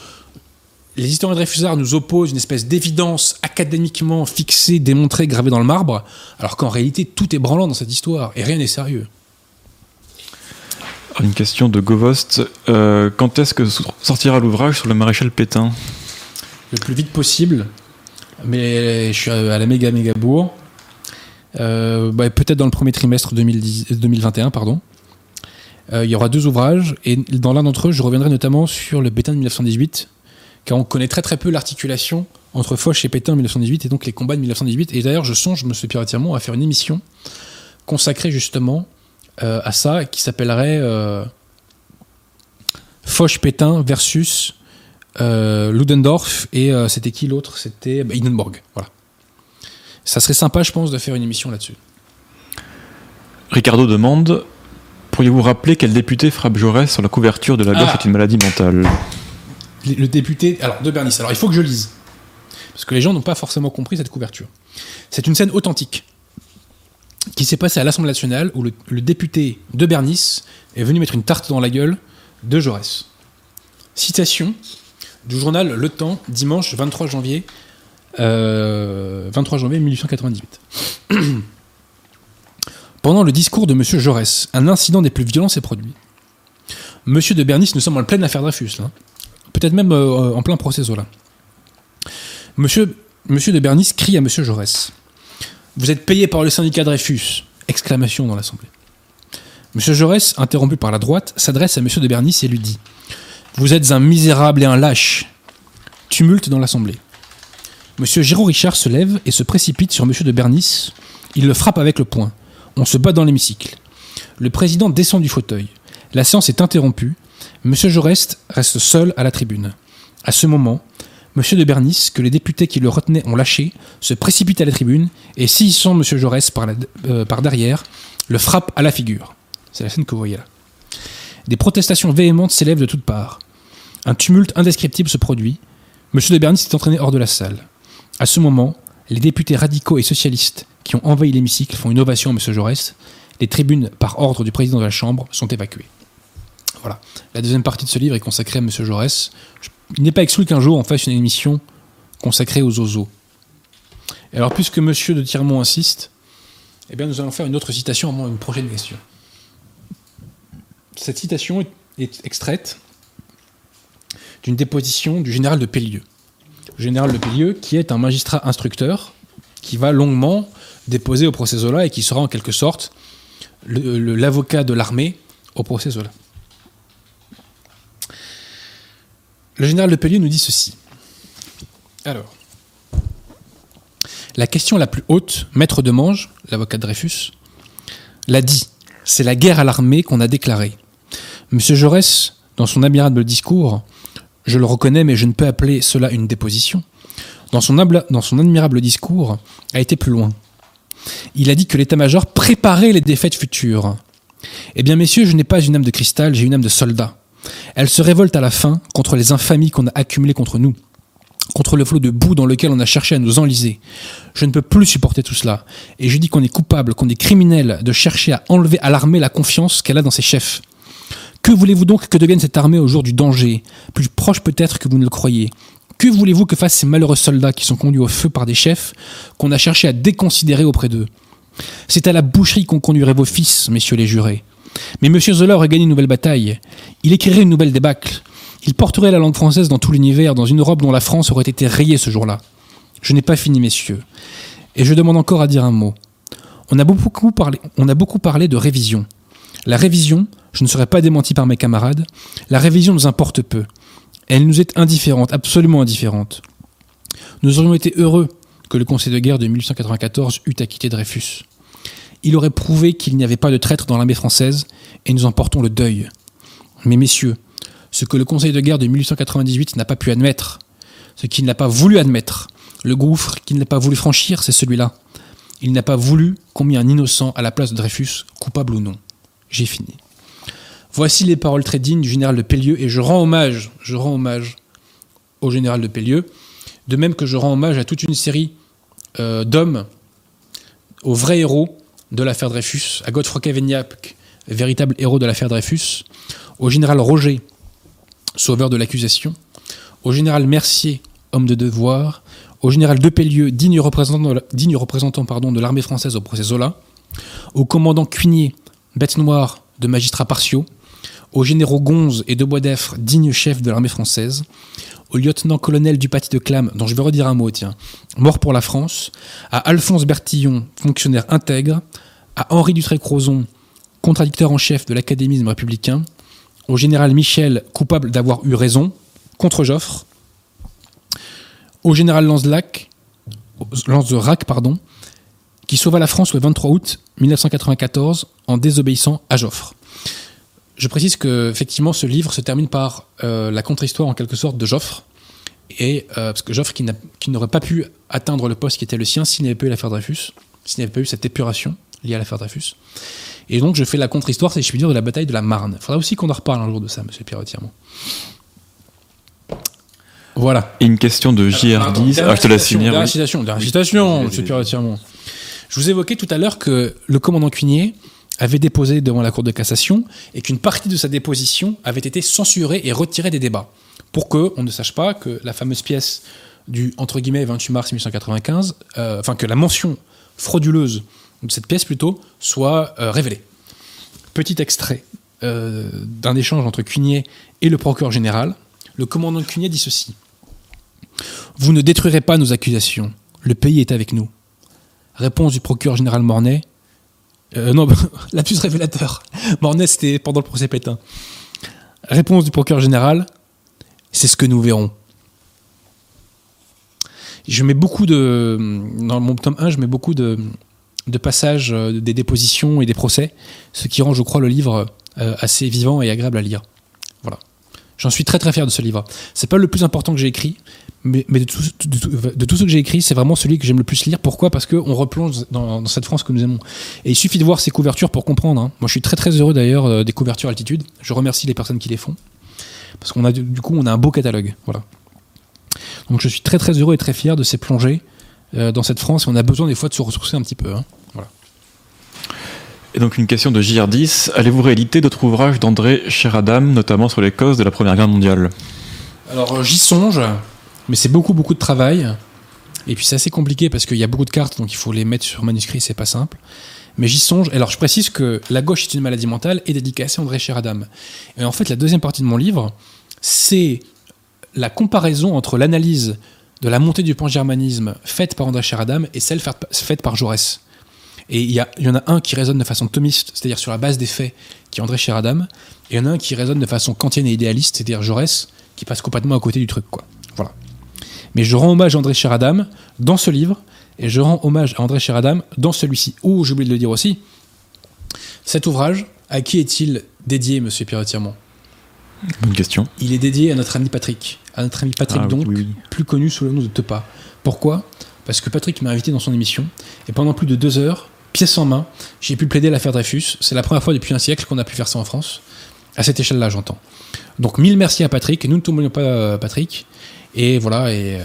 les historiens de Réfusard nous opposent une espèce d'évidence académiquement fixée, démontrée, gravée dans le marbre, alors qu'en réalité tout est branlant dans cette histoire et rien n'est sérieux. Une question de Govost. Euh, quand est-ce que sortira l'ouvrage sur le maréchal Pétain? Le plus vite possible, mais je suis à la méga méga bourg. Euh, bah, peut-être dans le premier trimestre 2010 2021, pardon. Euh, il y aura deux ouvrages, et dans l'un d'entre eux, je reviendrai notamment sur le Pétain de 1918, car on connaît très très peu l'articulation entre Foch et Pétain en 1918, et donc les combats de 1918. Et d'ailleurs, je songe, M. Pierre-Tirmont, à faire une émission consacrée justement euh, à ça, qui s'appellerait euh, Foch-Pétain versus euh, Ludendorff, et euh, c'était qui l'autre? C'était bah, Hindenburg. Voilà. Ça serait sympa, je pense, de faire une émission là-dessus. Ricardo demande Pourriez-vous rappeler quel député frappe Jaurès sur la couverture de la gauche Ah. est une maladie mentale? Le le député alors de Bernice. Alors il faut que je lise. Parce que les gens n'ont pas forcément compris cette couverture. C'est une scène authentique qui s'est passée à l'Assemblée nationale où le, député de Bernice est venu mettre une tarte dans la gueule de Jaurès. Citation du journal Le Temps, dimanche 23 janvier, euh, 23 janvier 1898. <clears throat> Pendant le discours de M. Jaurès, un incident des plus violents s'est produit. Monsieur de Bernice, nous sommes en pleine affaire Dreyfus, là. Peut-être même euh, en plein procès Zola. Monsieur, Monsieur de Bernice crie à Monsieur Jaurès. Vous êtes payé par le syndicat Dreyfus Exclamation dans l'Assemblée. Monsieur Jaurès, interrompu par la droite, s'adresse à Monsieur de Bernice et lui dit Vous êtes un misérable et un lâche. Tumulte dans l'Assemblée. Monsieur Giraud Richard se lève et se précipite sur Monsieur de Bernice. Il le frappe avec le poing. On se bat dans l'hémicycle. Le président descend du fauteuil. La séance est interrompue. Monsieur Jaurès reste seul à la tribune. À ce moment, Monsieur de Bernice, que les députés qui le retenaient ont lâché, se précipite à la tribune et saisissant Monsieur Jaurès par, la- euh, par derrière, le frappe à la figure. C'est la scène que vous voyez là. Des protestations véhémentes s'élèvent de toutes parts. Un tumulte indescriptible se produit. Monsieur de Bernice est entraîné hors de la salle. À ce moment, les députés radicaux et socialistes qui ont envahi l'hémicycle font une ovation à Monsieur Jaurès. Les tribunes, par ordre du président de la Chambre, sont évacuées. Voilà. La deuxième partie de ce livre est consacrée à Monsieur Jaurès. Il n'est pas exclu qu'un jour on fasse une émission consacrée aux oiseaux. Et alors, puisque Monsieur de Tirmont insiste, eh bien, nous allons faire une autre citation avant une prochaine question. Cette citation est- est extraite d'une déposition du général de Pellieu. Le général de Pellieu, qui est un magistrat instructeur, qui va longuement déposer au procès Zola et qui sera en quelque sorte l'avocat de l'armée au procès Zola. Le général de Pellieu nous dit ceci. Alors, La question la plus haute, Maître de Mange, l'avocat Dreyfus, l'a dit. C'est la guerre à l'armée qu'on a déclarée. Monsieur Jaurès, dans son admirable discours, je le reconnais, mais je ne peux appeler cela une déposition, dans son admirable discours, a été plus loin. Il a dit que l'état-major préparait les défaites futures. Eh bien, messieurs, je n'ai pas une âme de cristal, j'ai une âme de soldat. Elle se révolte à la fin contre les infamies qu'on a accumulées contre nous, contre le flot de boue dans lequel on a cherché à nous enliser. Je ne peux plus supporter tout cela, et je dis qu'on est coupable, qu'on est criminel de chercher à enlever à l'armée la confiance qu'elle a dans ses chefs. Que voulez-vous donc que devienne cette armée au jour du danger, plus proche peut-être que vous ne le croyez? Que voulez-vous que fassent ces malheureux soldats qui sont conduits au feu par des chefs qu'on a cherché à déconsidérer auprès d'eux? C'est à la boucherie qu'on conduirait vos fils, messieurs les jurés. Mais M. Zola aurait gagné une nouvelle bataille. Il écrirait une nouvelle débâcle. Il porterait la langue française dans tout l'univers, dans une Europe dont la France aurait été rayée ce jour-là. Je n'ai pas fini, messieurs. Et je demande encore à dire un mot. On a beaucoup parlé, de révision. La révision, je ne serai pas démenti par mes camarades, la révision nous importe peu. Elle nous est indifférente, absolument indifférente. Nous aurions été heureux que le Conseil de guerre de 1894 eût acquitté Dreyfus. Il aurait prouvé qu'il n'y avait pas de traître dans l'armée française, et nous en portons le deuil. Mais messieurs, ce que le Conseil de guerre de 1898 n'a pas pu admettre, ce qu'il n'a pas voulu admettre, le gouffre qu'il n'a pas voulu franchir, c'est celui-là. Il n'a pas voulu qu'on un innocent à la place de Dreyfus, coupable ou non. J'ai fini. Voici les paroles très dignes du général de Pellieu, et je rends hommage, je rends hommage au général de Pellieu, de même que je rends hommage à toute une série euh, d'hommes, aux vrais héros de l'affaire Dreyfus, à Godefroy Cavaignac, véritable héros de l'affaire Dreyfus, au général Roger, sauveur de l'accusation, au général Mercier, homme de devoir, au général de Pellieu, digne représentant, digne représentant pardon, de l'armée française au procès Zola, au commandant Cuinier, bête noire de magistrats partiaux, aux généraux Gonze et de Boisdeffre, dignes chefs de l'armée française, au lieutenant-colonel du Paty de Clam, dont je vais redire un mot, tiens, mort pour la France, à Alphonse Bertillon, fonctionnaire intègre, à Henri Dutré-Crozon, contradicteur en chef de l'académisme républicain, au général Michel, coupable d'avoir eu raison, contre Joffre, au général Lanzelac, Rac, pardon, qui sauva la France le 23 août 1994 en désobéissant à Joffre. Je précise que effectivement ce livre se termine par euh, la contre-histoire en quelque sorte de Joffre, et euh, parce que Joffre qui, n'aurait pas pu atteindre le poste qui était le sien s'il n'avait pas eu l'affaire Dreyfus, s'il n'avait pas eu cette épuration liée à l'affaire Dreyfus. Et donc je fais la contre-histoire, si je puis dire, de la bataille de la Marne. Il faudra aussi qu'on en reparle un jour de ça, Monsieur Pierre Tiremont. Voilà. Et une question de JR10. Ah, je te laisse finir. Dernière citation, dernière citation, Monsieur Pierre Tiremont. Je vous évoquais tout à l'heure que le commandant Cuinier avait déposé devant la Cour de cassation et qu'une partie de sa déposition avait été censurée et retirée des débats pour que on ne sache pas que la fameuse pièce du entre guillemets 28 mars 1895, euh, enfin que la mention frauduleuse de cette pièce plutôt soit euh, révélée. Petit extrait euh, d'un échange entre Cuinier et le procureur général. Le commandant Cuinier dit ceci Vous ne détruirez pas nos accusations. Le pays est avec nous. Réponse du procureur général Mornay euh, non, <laughs> la plus révélateur. Mornay, c'était pendant le procès Pétain. Réponse du procureur général, c'est ce que nous verrons. Je mets beaucoup de. Dans mon tome 1, je mets beaucoup de, de passages euh, des dépositions et des procès, ce qui rend, je crois, le livre euh, assez vivant et agréable à lire. J'en suis très très fier de ce livre. C'est pas le plus important que j'ai écrit, mais, de, tout, de, ce que j'ai écrit, c'est vraiment celui que j'aime le plus lire. Pourquoi? Parce qu'on replonge dans, cette France que nous aimons. Et il suffit de voir ces couvertures pour comprendre. Hein. Moi, je suis très très heureux d'ailleurs euh, des couvertures altitude. Je remercie les personnes qui les font. Parce qu'on a du coup, on a un beau catalogue. Voilà. Donc je suis très très heureux et très fier de ces plongées euh, dans cette France. On a besoin des fois de se ressourcer un petit peu. Hein. Et donc une question de JR10. Allez-vous rééditer d'autres ouvrages d'André Sheradam, notamment sur les causes de la Première Guerre mondiale? Alors euh, j'y songe. Mais c'est beaucoup, beaucoup de travail. Et puis c'est assez compliqué parce qu'il y a beaucoup de cartes, donc il faut les mettre sur manuscrit, c'est pas simple. Mais j'y songe. Alors je précise que La gauche est une maladie mentale et dédicacée à André Chéradam. Et en fait, la deuxième partie de mon livre, c'est la comparaison entre l'analyse de la montée du pan-germanisme faite par André Chéradam et celle faite par Jaurès. Et il y, y, en a un qui résonne de façon thomiste, c'est-à-dire sur la base des faits, qui est André Chéradam, et il y en a un qui résonne de façon kantienne et idéaliste, c'est-à-dire Jaurès, qui passe complètement à côté du truc. Quoi. Voilà. Mais je rends hommage à André Cheradam dans ce livre, Et je rends hommage à André Chéradam dans celui-ci. Ou, j'ai oublié de le dire aussi, cet ouvrage, à qui est-il dédié, monsieur Pierre Tirmont Bonne question. Il est dédié à notre ami Patrick. À notre ami Patrick, Ah, donc, oui, oui. plus connu sous le nom de Tepa. Pourquoi? Parce que Patrick m'a invité dans son émission, et pendant plus de deux heures, pièce en main, j'ai pu plaider l'affaire Dreyfus. C'est la première fois depuis un siècle qu'on a pu faire ça en France. À cette échelle-là, j'entends. Donc, mille merci à Patrick. Nous ne t'oublions pas, euh, Patrick. Et voilà, et euh,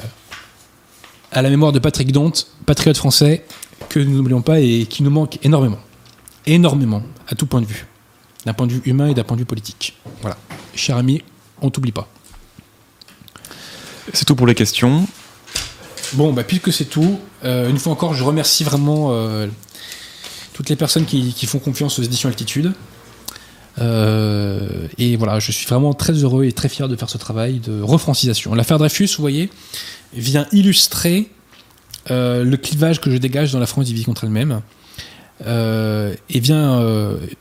à la mémoire de Patrick Dont, patriote français, que nous n'oublions pas et qui nous manque énormément. Énormément, à tout point de vue. D'un point de vue humain et d'un point de vue politique. Voilà. Cher ami, on t'oublie pas. C'est tout pour les questions. Bon, bah, puisque c'est tout, euh, une fois encore, je remercie vraiment euh, toutes les personnes qui, font confiance aux éditions Altitude. Euh, et voilà, je suis vraiment très heureux et très fier de faire ce travail de refrancisation. L'affaire Dreyfus, vous voyez, vient illustrer euh, le clivage que je dégage dans la France divisée contre elle-même. euh, et vient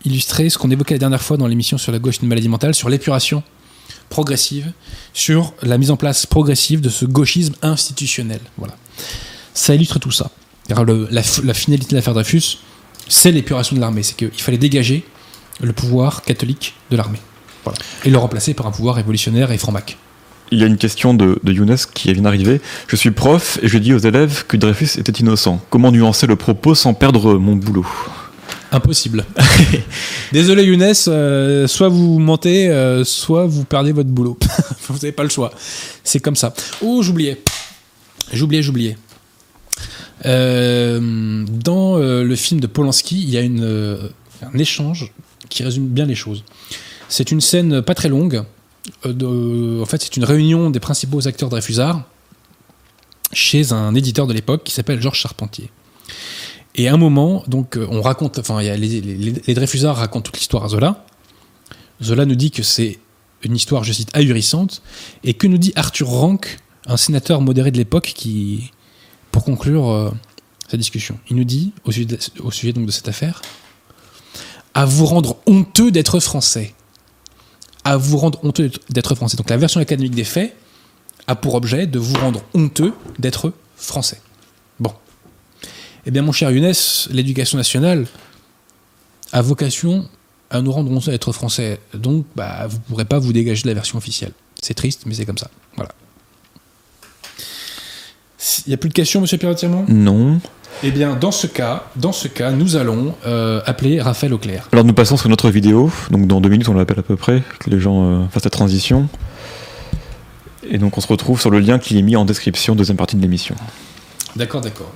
illustrer ce qu'on évoquait la dernière fois dans l'émission sur la gauche une maladie mentale, sur l'épuration progressive, sur la mise en place progressive de ce gauchisme institutionnel. Voilà. Ça illustre tout ça. La, la finalité de l'affaire Dreyfus, c'est l'épuration de l'armée. C'est qu'il fallait dégager le pouvoir catholique de l'armée. Voilà. Et le remplacer par un pouvoir révolutionnaire et franc-mac. Il y a une question de, de Younes qui vient d'arriver. Je suis prof et je dis aux élèves que Dreyfus était innocent. Comment nuancer le propos sans perdre mon boulot? Impossible. <laughs> Désolé Younes, euh, soit vous mentez, euh, soit vous perdez votre boulot. <laughs> vous n'avez pas le choix. C'est comme ça. Oh, j'oubliais. J'oubliais, j'oubliais. Euh, dans euh, le film de Polanski, il y a euh, un échange qui résume bien les choses. C'est une scène pas très longue. en fait, c'est une réunion des principaux acteurs Dreyfusards chez un éditeur de l'époque qui s'appelle Georges Charpentier. Et à un moment, donc, on raconte, enfin, les, les, les Dreyfusards racontent toute l'histoire à Zola. Zola nous dit que c'est une histoire, je cite, ahurissante. Et que nous dit Arthur Rank, un sénateur modéré de l'époque, qui, pour conclure euh, sa discussion, il nous dit, au sujet, de, donc de cette affaire, à vous rendre honteux d'être français. À vous rendre honteux d'être français. Donc la version académique des faits a pour objet de vous rendre honteux d'être français. Bon. Eh bien, mon cher Younes, l'éducation nationale a vocation à nous rendre honteux d'être français. Donc, bah, vous ne pourrez pas vous dégager de la version officielle. C'est triste, mais c'est comme ça. Voilà. Il n'y a plus de questions, monsieur pierre Non. Eh bien, dans ce cas, dans ce cas, nous allons euh, appeler Raphaël Auclair. Alors nous passons sur notre vidéo. Donc dans deux minutes, on l'appelle à peu près, que les gens euh, fassent la transition. Et donc on se retrouve sur le lien qui est mis en description, deuxième partie de l'émission. D'accord, d'accord.